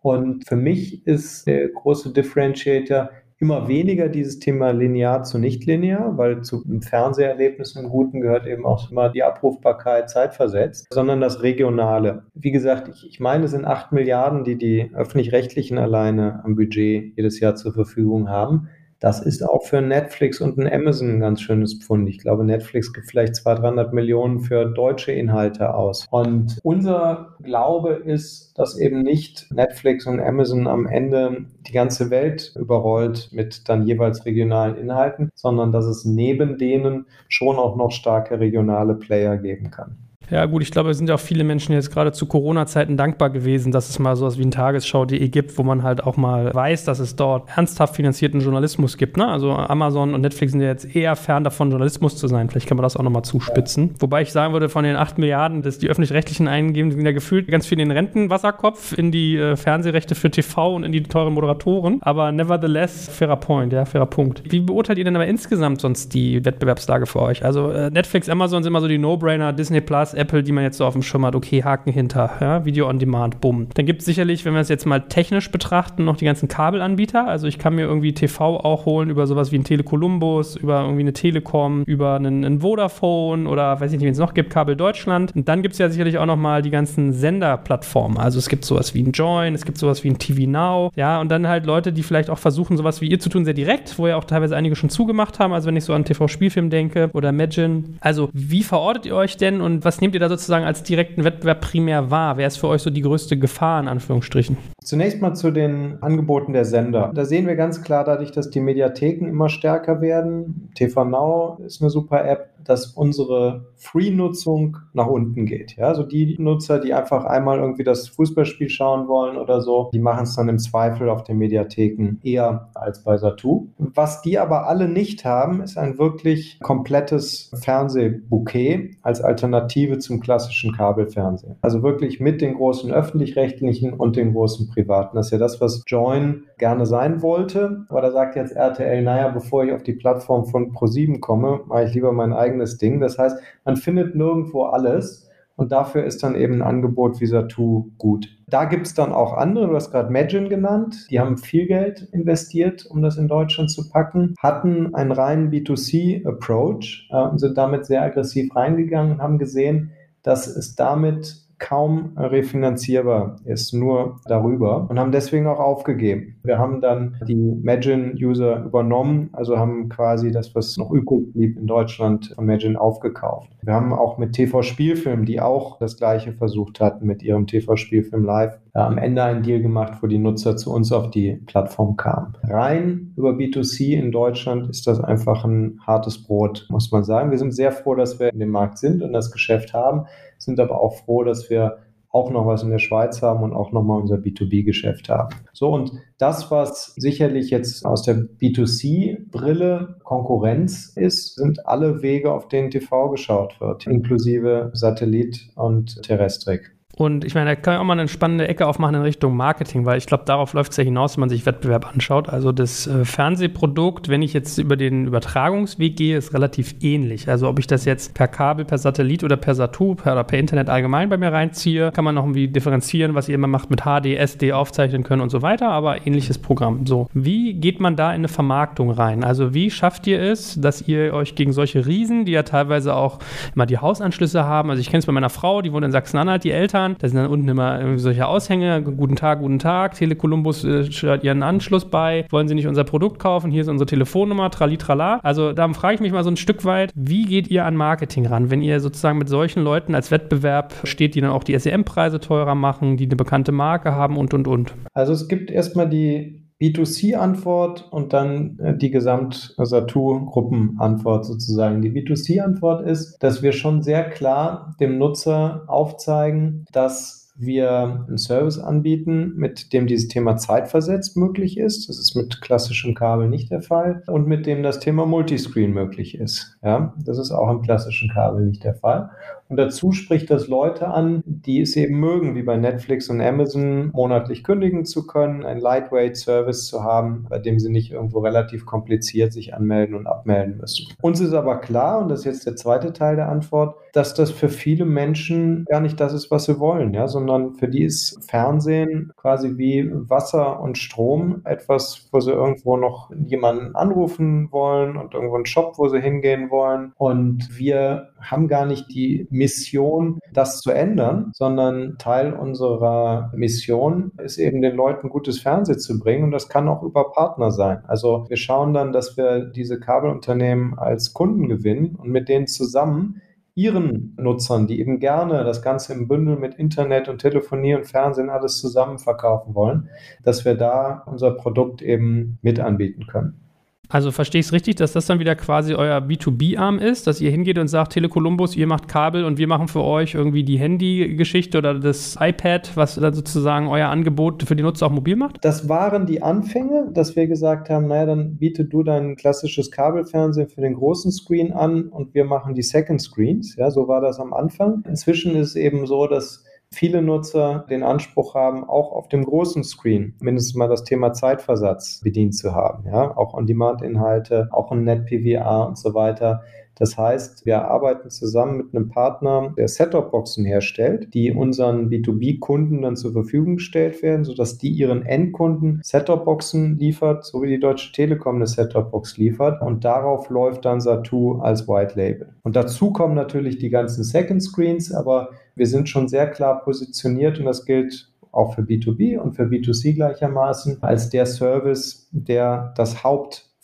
Speaker 2: Und für mich ist der große Differentiator, immer weniger dieses Thema linear zu nicht linear, weil zu einem Fernseherlebnis im Guten gehört eben auch immer die Abrufbarkeit zeitversetzt, sondern das Regionale. Wie gesagt, ich, ich meine, es sind acht Milliarden, die die öffentlich-rechtlichen alleine am Budget jedes Jahr zur Verfügung haben. Das ist auch für Netflix und ein Amazon ein ganz schönes Pfund. Ich glaube, Netflix gibt vielleicht 200, 300 Millionen für deutsche Inhalte aus. Und unser Glaube ist, dass eben nicht Netflix und Amazon am Ende die ganze Welt überrollt mit dann jeweils regionalen Inhalten, sondern dass es neben denen schon auch noch starke regionale Player geben kann.
Speaker 1: Ja, gut, ich glaube, es sind ja auch viele Menschen jetzt gerade zu Corona-Zeiten dankbar gewesen, dass es mal sowas wie ein Tagesschau.de gibt, wo man halt auch mal weiß, dass es dort ernsthaft finanzierten Journalismus gibt. Ne? Also Amazon und Netflix sind ja jetzt eher fern davon, Journalismus zu sein. Vielleicht kann man das auch nochmal zuspitzen. Wobei ich sagen würde, von den 8 Milliarden, dass die öffentlich-rechtlichen eingeben, sind ja gefühlt ganz viel in den Rentenwasserkopf, in die äh, Fernsehrechte für TV und in die teuren Moderatoren. Aber nevertheless, fairer Point, ja, fairer Punkt. Wie beurteilt ihr denn aber insgesamt sonst die Wettbewerbslage für euch? Also äh, Netflix, Amazon sind immer so die No-Brainer, Disney Plus, die man jetzt so auf dem Schirm hat, okay, Haken hinter, ja, Video on Demand, bumm. Dann gibt es sicherlich, wenn wir es jetzt mal technisch betrachten, noch die ganzen Kabelanbieter. Also ich kann mir irgendwie TV auch holen über sowas wie ein Telekolumbus, über irgendwie eine Telekom, über einen, einen Vodafone oder weiß ich nicht, wen es noch gibt, Kabel Deutschland. Und dann gibt es ja sicherlich auch noch mal die ganzen Senderplattformen. Also es gibt sowas wie ein Join, es gibt sowas wie ein TV Now, ja, und dann halt Leute, die vielleicht auch versuchen, sowas wie ihr zu tun, sehr direkt, wo ja auch teilweise einige schon zugemacht haben. Also wenn ich so an TV-Spielfilm denke oder Imagine. Also wie verortet ihr euch denn und was nehmt ihr da sozusagen als direkten Wettbewerb primär wahr? Wer ist für euch so die größte Gefahr in Anführungsstrichen?
Speaker 2: Zunächst mal zu den Angeboten der Sender. Da sehen wir ganz klar dadurch, dass die Mediatheken immer stärker werden. TV Now ist eine super App, dass unsere Free-Nutzung nach unten geht. Ja, also die Nutzer, die einfach einmal irgendwie das Fußballspiel schauen wollen oder so, die machen es dann im Zweifel auf den Mediatheken eher als bei Satu. Was die aber alle nicht haben, ist ein wirklich komplettes Fernsehbouquet als Alternative zum klassischen Kabelfernsehen. Also wirklich mit den großen öffentlich-rechtlichen und den großen privaten. Das ist ja das, was Join gerne sein wollte. Aber da sagt jetzt RTL, naja, bevor ich auf die Plattform von Pro7 komme, mache ich lieber mein eigenes Ding. Das heißt, man findet nirgendwo alles. Und dafür ist dann eben ein Angebot wie Satu gut. Da gibt es dann auch andere, du hast gerade Magin genannt, die haben viel Geld investiert, um das in Deutschland zu packen, hatten einen reinen B2C-Approach äh, und sind damit sehr aggressiv reingegangen und haben gesehen, dass es damit kaum refinanzierbar ist, nur darüber und haben deswegen auch aufgegeben. Wir haben dann die Magin-User übernommen, also haben quasi das, was noch übrig blieb in Deutschland von Magin aufgekauft. Wir haben auch mit TV-Spielfilm, die auch das gleiche versucht hatten mit ihrem TV-Spielfilm Live, äh, am Ende einen Deal gemacht, wo die Nutzer zu uns auf die Plattform kamen. Rein über B2C in Deutschland ist das einfach ein hartes Brot, muss man sagen. Wir sind sehr froh, dass wir in dem Markt sind und das Geschäft haben sind aber auch froh, dass wir auch noch was in der Schweiz haben und auch nochmal unser B2B-Geschäft haben. So, und das, was sicherlich jetzt aus der B2C-Brille Konkurrenz ist, sind alle Wege, auf denen TV geschaut wird, inklusive Satellit und Terrestrik.
Speaker 1: Und ich meine, da kann man auch mal eine spannende Ecke aufmachen in Richtung Marketing, weil ich glaube, darauf läuft es ja hinaus, wenn man sich Wettbewerb anschaut. Also das äh, Fernsehprodukt, wenn ich jetzt über den Übertragungsweg gehe, ist relativ ähnlich. Also ob ich das jetzt per Kabel, per Satellit oder per Satu per, oder per Internet allgemein bei mir reinziehe, kann man noch irgendwie differenzieren, was ihr immer macht mit HD, SD aufzeichnen können und so weiter, aber ähnliches Programm. So, wie geht man da in eine Vermarktung rein? Also wie schafft ihr es, dass ihr euch gegen solche Riesen, die ja teilweise auch immer die Hausanschlüsse haben, also ich kenne es bei meiner Frau, die wohnt in Sachsen-Anhalt, die Eltern, fahren. Da sind dann unten immer solche Aushänge. Guten Tag, guten Tag. Telekolumbus äh, stellt ihren Anschluss bei. Wollen Sie nicht unser Produkt kaufen? Hier ist unsere Telefonnummer. Tralitrala. Also da frage ich mich mal so ein Stück weit, wie geht ihr an Marketing ran, wenn ihr sozusagen mit solchen Leuten als Wettbewerb steht, die dann auch die SEM-Preise teurer machen, die eine bekannte Marke haben und, und, und?
Speaker 2: Also es gibt erstmal die B2C-Antwort und dann äh, die Gesamt-Satu-Gruppen-Antwort sozusagen. Die B2C-Antwort ist, dass wir schon sehr klar dem Nutzer aufzeigen, dass wir einen Service anbieten, mit dem dieses Thema zeitversetzt möglich ist. Das ist mit klassischem Kabel nicht der Fall. Und mit dem das Thema Multiscreen möglich ist. Ja, das ist auch im klassischen Kabel nicht der Fall. Und dazu spricht das Leute an, die es eben mögen, wie bei Netflix und Amazon, monatlich kündigen zu können, einen Lightweight-Service zu haben, bei dem sie nicht irgendwo relativ kompliziert sich anmelden und abmelden müssen. Uns ist aber klar, und das ist jetzt der zweite Teil der Antwort, dass das für viele Menschen gar nicht das ist, was sie wollen, ja, sondern für die ist Fernsehen quasi wie Wasser und Strom etwas, wo sie irgendwo noch jemanden anrufen wollen und irgendwo einen Shop, wo sie hingehen wollen. Und wir haben gar nicht die Mission, das zu ändern, sondern Teil unserer Mission ist eben den Leuten gutes Fernsehen zu bringen und das kann auch über Partner sein. Also wir schauen dann, dass wir diese Kabelunternehmen als Kunden gewinnen und mit denen zusammen ihren Nutzern, die eben gerne das Ganze im Bündel mit Internet und Telefonie und Fernsehen alles zusammen verkaufen wollen, dass wir da unser Produkt eben mit anbieten können.
Speaker 1: Also verstehe ich es richtig, dass das dann wieder quasi euer B2B-Arm ist, dass ihr hingeht und sagt, Telekolumbus, ihr macht Kabel und wir machen für euch irgendwie die Handy-Geschichte oder das iPad, was dann sozusagen euer Angebot für die Nutzer auch mobil macht?
Speaker 2: Das waren die Anfänge, dass wir gesagt haben, naja, dann biete du dein klassisches Kabelfernsehen für den großen Screen an und wir machen die Second Screens. Ja, so war das am Anfang. Inzwischen ist es eben so, dass viele Nutzer den Anspruch haben, auch auf dem großen Screen mindestens mal das Thema Zeitversatz bedient zu haben. Ja, auch On-Demand-Inhalte, auch ein NetPVA und so weiter. Das heißt, wir arbeiten zusammen mit einem Partner, der Set-Top-Boxen herstellt, die unseren B2B-Kunden dann zur Verfügung gestellt werden, sodass die ihren Endkunden Set-Top-Boxen liefert, so wie die Deutsche Telekom eine Set-Top-Box liefert. Und darauf läuft dann Satu als White Label. Und dazu kommen natürlich die ganzen Second Screens, aber wir sind schon sehr klar positioniert und das gilt auch für B2B und für B2C gleichermaßen als der Service, der das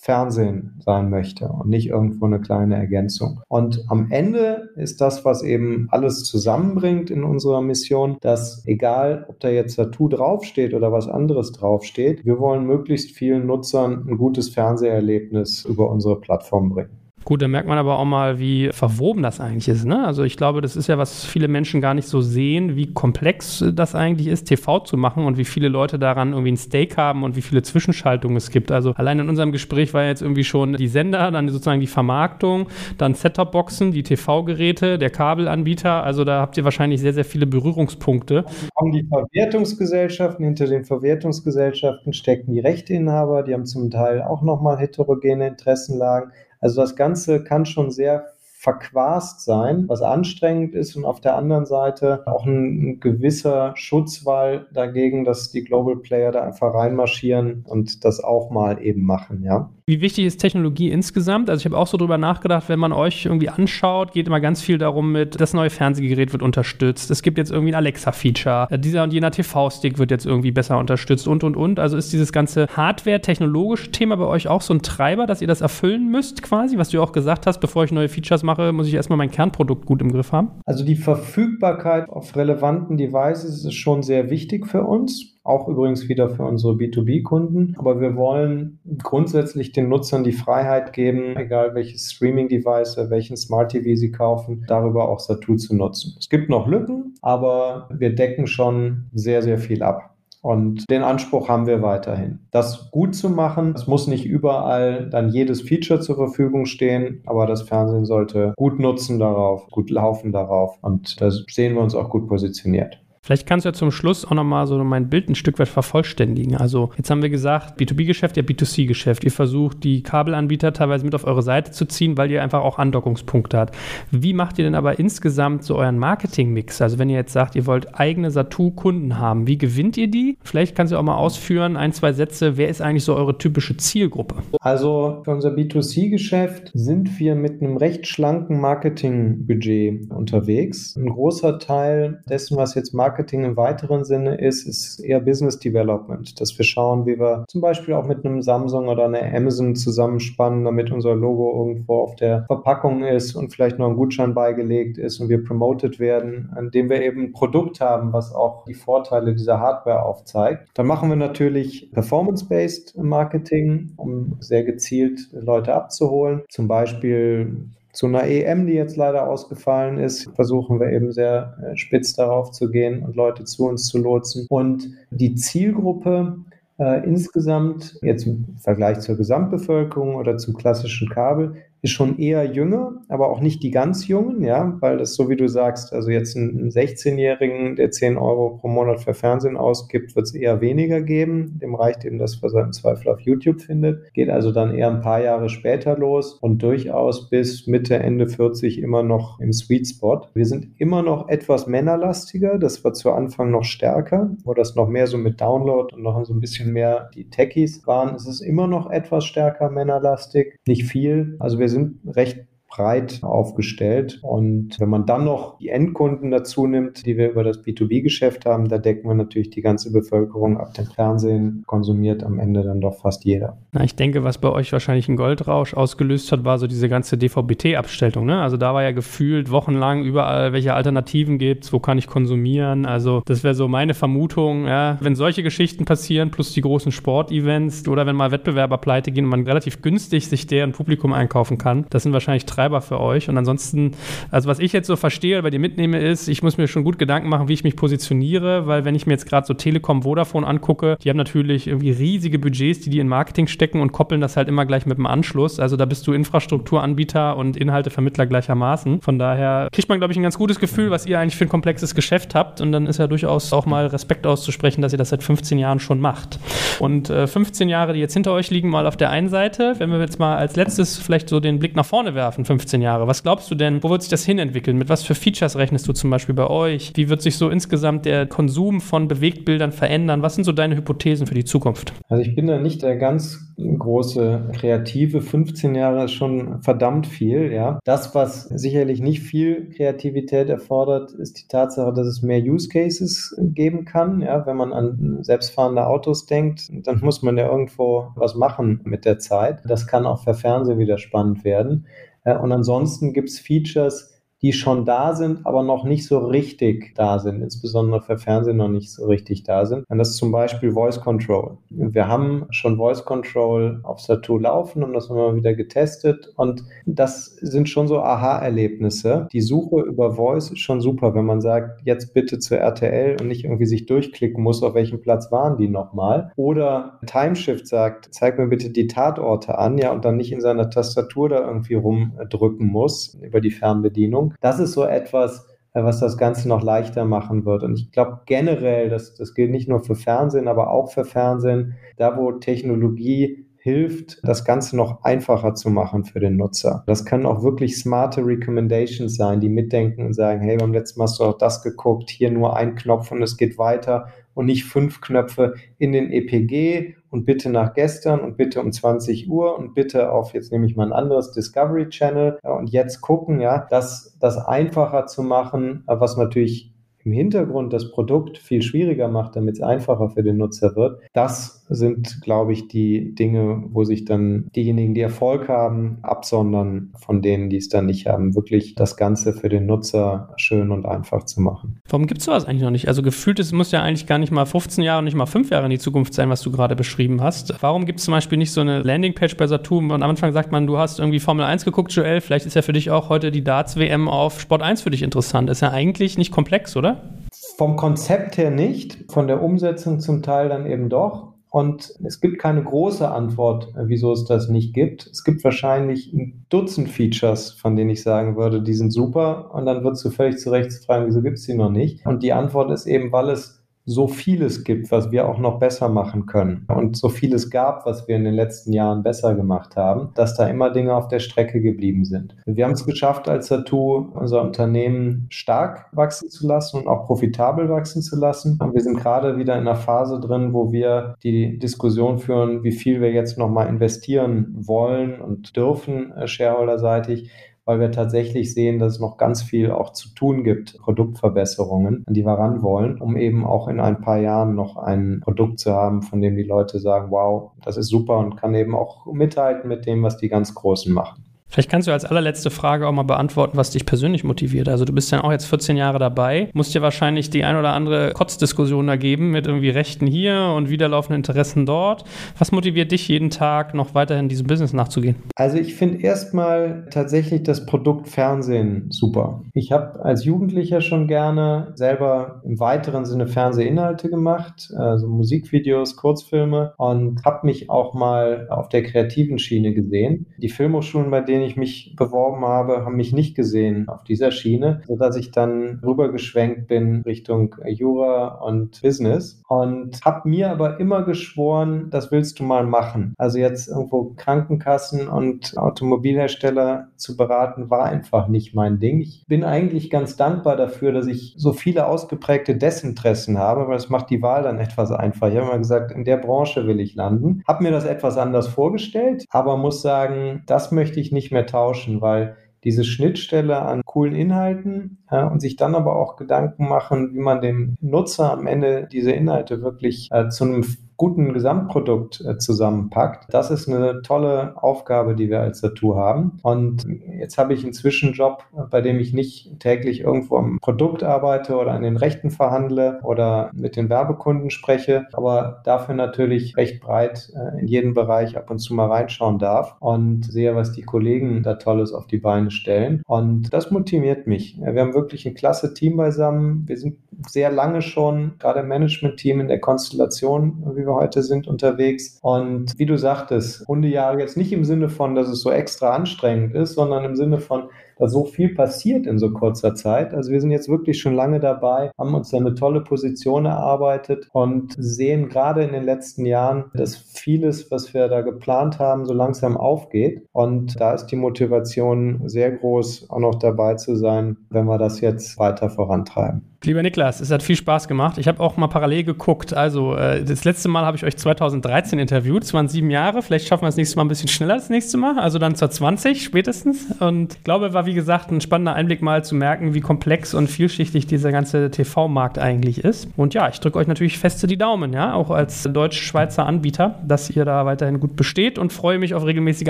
Speaker 2: Hauptfernsehen sein möchte und nicht irgendwo eine kleine Ergänzung. Und am Ende ist das, was eben alles zusammenbringt in unserer Mission, dass egal, ob da jetzt Tattoo draufsteht oder was anderes draufsteht, wir wollen möglichst vielen Nutzern ein gutes Fernseherlebnis über unsere Plattform bringen.
Speaker 1: Gut, da merkt man aber auch mal, wie verwoben das eigentlich ist. Ne? Also ich glaube, das ist ja, was viele Menschen gar nicht so sehen, wie komplex das eigentlich ist, TV zu machen und wie viele Leute daran irgendwie ein Stake haben und wie viele Zwischenschaltungen es gibt. Also allein in unserem Gespräch war jetzt irgendwie schon die Sender, dann sozusagen die Vermarktung, dann Set-Top-Boxen, die TV-Geräte, der Kabelanbieter. Also da habt ihr wahrscheinlich sehr, sehr viele Berührungspunkte.
Speaker 2: Kommen die Verwertungsgesellschaften, hinter den Verwertungsgesellschaften stecken die Rechteinhaber, die haben zum Teil auch nochmal heterogene Interessenlagen. Also das Ganze kann schon sehr verquast sein, was anstrengend ist und auf der anderen Seite auch ein, ein, gewisser Schutzwall dagegen, dass die Global Player da einfach reinmarschieren und das auch mal eben machen, ja.
Speaker 1: Wie wichtig ist Technologie insgesamt? Also ich habe auch so drüber nachgedacht, wenn man euch irgendwie anschaut, geht immer ganz viel darum mit, das neue Fernsehgerät wird unterstützt. Es gibt jetzt irgendwie ein Alexa-Feature. Dieser und jener TV-Stick wird jetzt irgendwie besser unterstützt und, und, und. Also ist dieses ganze Hardware-technologische Thema bei euch auch so ein Treiber, dass ihr das erfüllen müsst quasi? Was du auch gesagt hast, bevor ich neue Features mache, muss ich erstmal mein Kernprodukt gut im Griff haben?
Speaker 2: Also die Verfügbarkeit auf relevanten Devices ist schon sehr wichtig für uns auch übrigens wieder für unsere B2B-Kunden. Aber wir wollen grundsätzlich den Nutzern die Freiheit geben, egal welches Streaming-Device welchen Smart TV sie kaufen, darüber auch Satu zu nutzen. Es gibt noch Lücken, aber wir decken schon sehr, sehr viel ab. Und den Anspruch haben wir weiterhin. Das gut zu machen, es muss nicht überall dann jedes Feature zur Verfügung stehen, aber das Fernsehen sollte gut nutzen darauf, gut laufen darauf. Und da sehen wir uns auch gut positioniert.
Speaker 1: Vielleicht kannst du ja zum Schluss auch nochmal so mein Bild ein Stück weit vervollständigen. Also jetzt haben wir gesagt, B2B-Geschäft, ja B2C-Geschäft. Ihr versucht, die Kabelanbieter teilweise mit auf eure Seite zu ziehen, weil ihr einfach auch Andockungspunkte habt. Wie macht ihr denn aber insgesamt so euren Marketing-Mix? Also wenn ihr jetzt sagt, ihr wollt eigene Satu-Kunden haben, wie gewinnt ihr die? Vielleicht kannst du auch mal ausführen, ein, zwei Sätze, wer ist eigentlich so eure typische Zielgruppe?
Speaker 2: Also für unser B2C-Geschäft sind wir mit einem recht schlanken Marketing-Budget unterwegs. Ein großer Teil dessen, was jetzt Marketing Marketing im weiteren Sinne ist, ist eher Business Development, dass wir schauen, wie wir zum Beispiel auch mit einem Samsung oder einer Amazon zusammenspannen, damit unser Logo irgendwo auf der Verpackung ist und vielleicht noch ein Gutschein beigelegt ist und wir promoted werden, indem wir eben ein Produkt haben, was auch die Vorteile dieser Hardware aufzeigt. Dann machen wir natürlich Performance-Based Marketing, um sehr gezielt Leute abzuholen. Zum Beispiel zu einer EM, die jetzt leider ausgefallen ist, versuchen wir eben sehr äh, spitz darauf zu gehen und Leute zu uns zu lotsen. Und die Zielgruppe äh, insgesamt, jetzt im Vergleich zur Gesamtbevölkerung oder zum klassischen Kabel, ist schon eher jünger, aber auch nicht die ganz Jungen, ja, weil das so wie du sagst, also jetzt einen 16-Jährigen, der 10 Euro pro Monat für Fernsehen ausgibt, wird es eher weniger geben. Dem reicht eben das, was er im Zweifel auf YouTube findet. Geht also dann eher ein paar Jahre später los und durchaus bis Mitte, Ende 40 immer noch im Sweet Spot. Wir sind immer noch etwas männerlastiger, das war zu Anfang noch stärker, wo das noch mehr so mit Download und noch so ein bisschen mehr die Techies waren. Es ist immer noch etwas stärker männerlastig, nicht viel. Also wir sind recht breit aufgestellt. Und wenn man dann noch die Endkunden dazu nimmt, die wir über das B2B-Geschäft haben, da decken wir natürlich die ganze Bevölkerung ab. Dem Fernsehen konsumiert am Ende dann doch fast jeder.
Speaker 1: Na, ich denke, was bei euch wahrscheinlich einen Goldrausch ausgelöst hat, war so diese ganze DVB-T-Abstellung. Ne? Also da war ja gefühlt wochenlang überall, welche Alternativen gibt es, wo kann ich konsumieren. Also das wäre so meine Vermutung. Ja? Wenn solche Geschichten passieren, plus die großen Sportevents oder wenn mal Wettbewerber pleite gehen und man relativ günstig sich deren Publikum einkaufen kann, das sind wahrscheinlich drei Treiber für euch. Und ansonsten, also was ich jetzt so verstehe, bei dir mitnehme, ist, ich muss mir schon gut Gedanken machen, wie ich mich positioniere, weil wenn ich mir jetzt gerade so Telekom, Vodafone angucke, die haben natürlich irgendwie riesige Budgets, die die in Marketing stecken und koppeln das halt immer gleich mit dem Anschluss. Also da bist du Infrastrukturanbieter und Inhaltevermittler gleichermaßen. Von daher kriegt man, glaube ich, ein ganz gutes Gefühl, was ihr eigentlich für ein komplexes Geschäft habt. Und dann ist ja durchaus auch mal Respekt auszusprechen, dass ihr das seit 15 Jahren schon macht. Und äh, 15 Jahre, die jetzt hinter euch liegen, mal auf der einen Seite, wenn wir jetzt mal als letztes vielleicht so den Blick nach vorne werfen, 15 Jahre. Was glaubst du denn, wo wird sich das hinentwickeln? Mit was für Features rechnest du zum Beispiel bei euch? Wie wird sich so insgesamt der Konsum von Bewegtbildern verändern? Was sind so deine Hypothesen für die Zukunft?
Speaker 2: Also ich bin da nicht der ganz große Kreative. 15 Jahre ist schon verdammt viel, ja. Das, was sicherlich nicht viel Kreativität erfordert, ist die Tatsache, dass es mehr Use Cases geben kann. Ja, wenn man an selbstfahrende Autos denkt, dann muss man ja irgendwo was machen mit der Zeit. Das kann auch für Fernsehen wieder spannend werden. Und ansonsten gibt es Features, die schon da sind, aber noch nicht so richtig da sind, insbesondere für Fernsehen noch nicht so richtig da sind. Und das ist zum Beispiel Voice Control. Wir haben schon Voice Control auf Satu laufen und das haben wir wieder getestet und das sind schon so Aha-Erlebnisse. Die Suche über Voice ist schon super, wenn man sagt, jetzt bitte zur RTL und nicht irgendwie sich durchklicken muss, auf welchem Platz waren die nochmal. Oder Timeshift sagt, zeig mir bitte die Tatorte an, ja, und dann nicht in seiner Tastatur da irgendwie rumdrücken muss über die Fernbedienung. Das ist so etwas, äh, was das Ganze noch leichter machen wird. Und ich glaube generell, das, das gilt nicht nur für Fernsehen, aber auch für Fernsehen, da wo Technologie hilft, das Ganze noch einfacher zu machen für den Nutzer. Das können auch wirklich smarte Recommendations sein, die mitdenken und sagen, hey, beim letzten Mal hast du auch das geguckt, hier nur ein Knopf und es geht weiter und nicht fünf Knöpfe in den EPG und bitte nach gestern und bitte um 20 Uhr und bitte auf, jetzt nehme ich mal ein anderes Discovery Channel und jetzt gucken, ja, das, das einfacher zu machen, was natürlich im Hintergrund das Produkt viel schwieriger macht, damit es einfacher für den Nutzer wird. Das sind, glaube ich, die Dinge, wo sich dann diejenigen, die Erfolg haben, absondern von denen, die es dann nicht haben. Wirklich das Ganze für den Nutzer schön und einfach zu machen.
Speaker 1: Warum gibt es sowas eigentlich noch nicht? Also gefühlt, es muss ja eigentlich gar nicht mal 15 Jahre, nicht mal 5 Jahre in die Zukunft sein, was du gerade beschrieben hast. Warum gibt es zum Beispiel nicht so eine Landingpage bei Saturn und am Anfang sagt man, du hast irgendwie Formel 1 geguckt, Joel, vielleicht ist ja für dich auch heute die Darts-WM auf Sport 1 für dich interessant. Ist ja eigentlich nicht komplex, oder?
Speaker 2: Vom Konzept her nicht, von der Umsetzung zum Teil dann eben doch. Und es gibt keine große Antwort, wieso es das nicht gibt. Es gibt wahrscheinlich ein Dutzend Features, von denen ich sagen würde, die sind super. Und dann wird du völlig zu Recht fragen, wieso gibt es die noch nicht? Und die Antwort ist eben, weil es so vieles gibt, was wir auch noch besser machen können und so vieles gab, was wir in den letzten Jahren besser gemacht haben, dass da immer Dinge auf der Strecke geblieben sind. Wir haben es geschafft, als Satu unser Unternehmen stark wachsen zu lassen und auch profitabel wachsen zu lassen. Und wir sind gerade wieder in einer Phase drin, wo wir die Diskussion führen, wie viel wir jetzt nochmal investieren wollen und dürfen, äh, shareholderseitig weil wir tatsächlich sehen, dass es noch ganz viel auch zu tun gibt, Produktverbesserungen, an die wir ran wollen, um eben auch in ein paar Jahren noch ein Produkt zu haben, von dem die Leute sagen, wow, das ist super und kann eben auch mithalten mit dem, was die ganz Großen machen.
Speaker 1: Vielleicht kannst du als allerletzte Frage auch mal beantworten, was dich persönlich motiviert. Also du bist ja auch jetzt 14 Jahre dabei, musst dir wahrscheinlich die ein oder andere Kotzdiskussion ergeben mit irgendwie Rechten hier und widerlaufenden Interessen dort. Was motiviert dich jeden Tag noch weiterhin diesem Business nachzugehen?
Speaker 2: Also ich finde erstmal tatsächlich das Produkt Fernsehen super. Ich habe als Jugendlicher schon gerne selber im weiteren Sinne Fernsehinhalte gemacht, also Musikvideos, Kurzfilme und habe mich auch mal auf der kreativen Schiene gesehen. Die Filmhochschulen, bei denen denen ich mich beworben habe, haben mich nicht gesehen auf dieser Schiene, sodass ich dann rübergeschwenkt bin Richtung Jura und Business und habe mir aber immer geschworen, das willst du mal machen. Also jetzt irgendwo Krankenkassen und Automobilhersteller zu beraten, war einfach nicht mein Ding. Ich bin eigentlich ganz dankbar dafür, dass ich so viele ausgeprägte Desinteressen habe, weil es macht die Wahl dann etwas einfacher. Ich habe immer gesagt, in der Branche will ich landen. Habe mir das etwas anders vorgestellt, aber muss sagen, das möchte ich nicht nicht mehr tauschen, weil diese Schnittstelle an coolen Inhalten ja, und sich dann aber auch Gedanken machen, wie man dem Nutzer am Ende diese Inhalte wirklich äh, zu einem guten Gesamtprodukt äh, zusammenpackt. Das ist eine tolle Aufgabe, die wir als Satu haben. Und jetzt habe ich einen Zwischenjob, bei dem ich nicht täglich irgendwo am Produkt arbeite oder an den Rechten verhandle oder mit den Werbekunden spreche, aber dafür natürlich recht breit äh, in jeden Bereich ab und zu mal reinschauen darf und sehe, was die Kollegen da Tolles auf die Beine stellen. Und das motiviert mich. Wir haben wirklich ein klasse Team beisammen. Wir sind sehr lange schon, gerade im Management-Team in der Konstellation, wie wir wir heute sind, unterwegs. Und wie du sagtest, Hundejahre jetzt nicht im Sinne von, dass es so extra anstrengend ist, sondern im Sinne von, da so viel passiert in so kurzer Zeit. Also wir sind jetzt wirklich schon lange dabei, haben uns da eine tolle Position erarbeitet und sehen gerade in den letzten Jahren, dass vieles, was wir da geplant haben, so langsam aufgeht. Und da ist die Motivation sehr groß, auch noch dabei zu sein, wenn wir das jetzt weiter vorantreiben.
Speaker 1: Lieber Niklas, es hat viel Spaß gemacht. Ich habe auch mal parallel geguckt. Also, äh, das letzte Mal habe ich euch 2013 interviewt. Es waren sieben Jahre. Vielleicht schaffen wir es nächstes Mal ein bisschen schneller das nächste Mal. Also dann zur 20 spätestens. Und ich glaube, war wie gesagt ein spannender Einblick mal zu merken, wie komplex und vielschichtig dieser ganze TV-Markt eigentlich ist. Und ja, ich drücke euch natürlich feste die Daumen, ja, auch als deutsch-schweizer Anbieter, dass ihr da weiterhin gut besteht und freue mich auf regelmäßige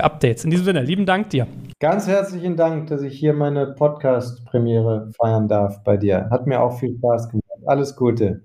Speaker 1: Updates. In diesem Sinne, lieben Dank dir.
Speaker 2: Ganz herzlichen Dank, dass ich hier meine Podcast-Premiere feiern darf bei dir. Hat mir auch viel Spaß gemacht. Alles Gute.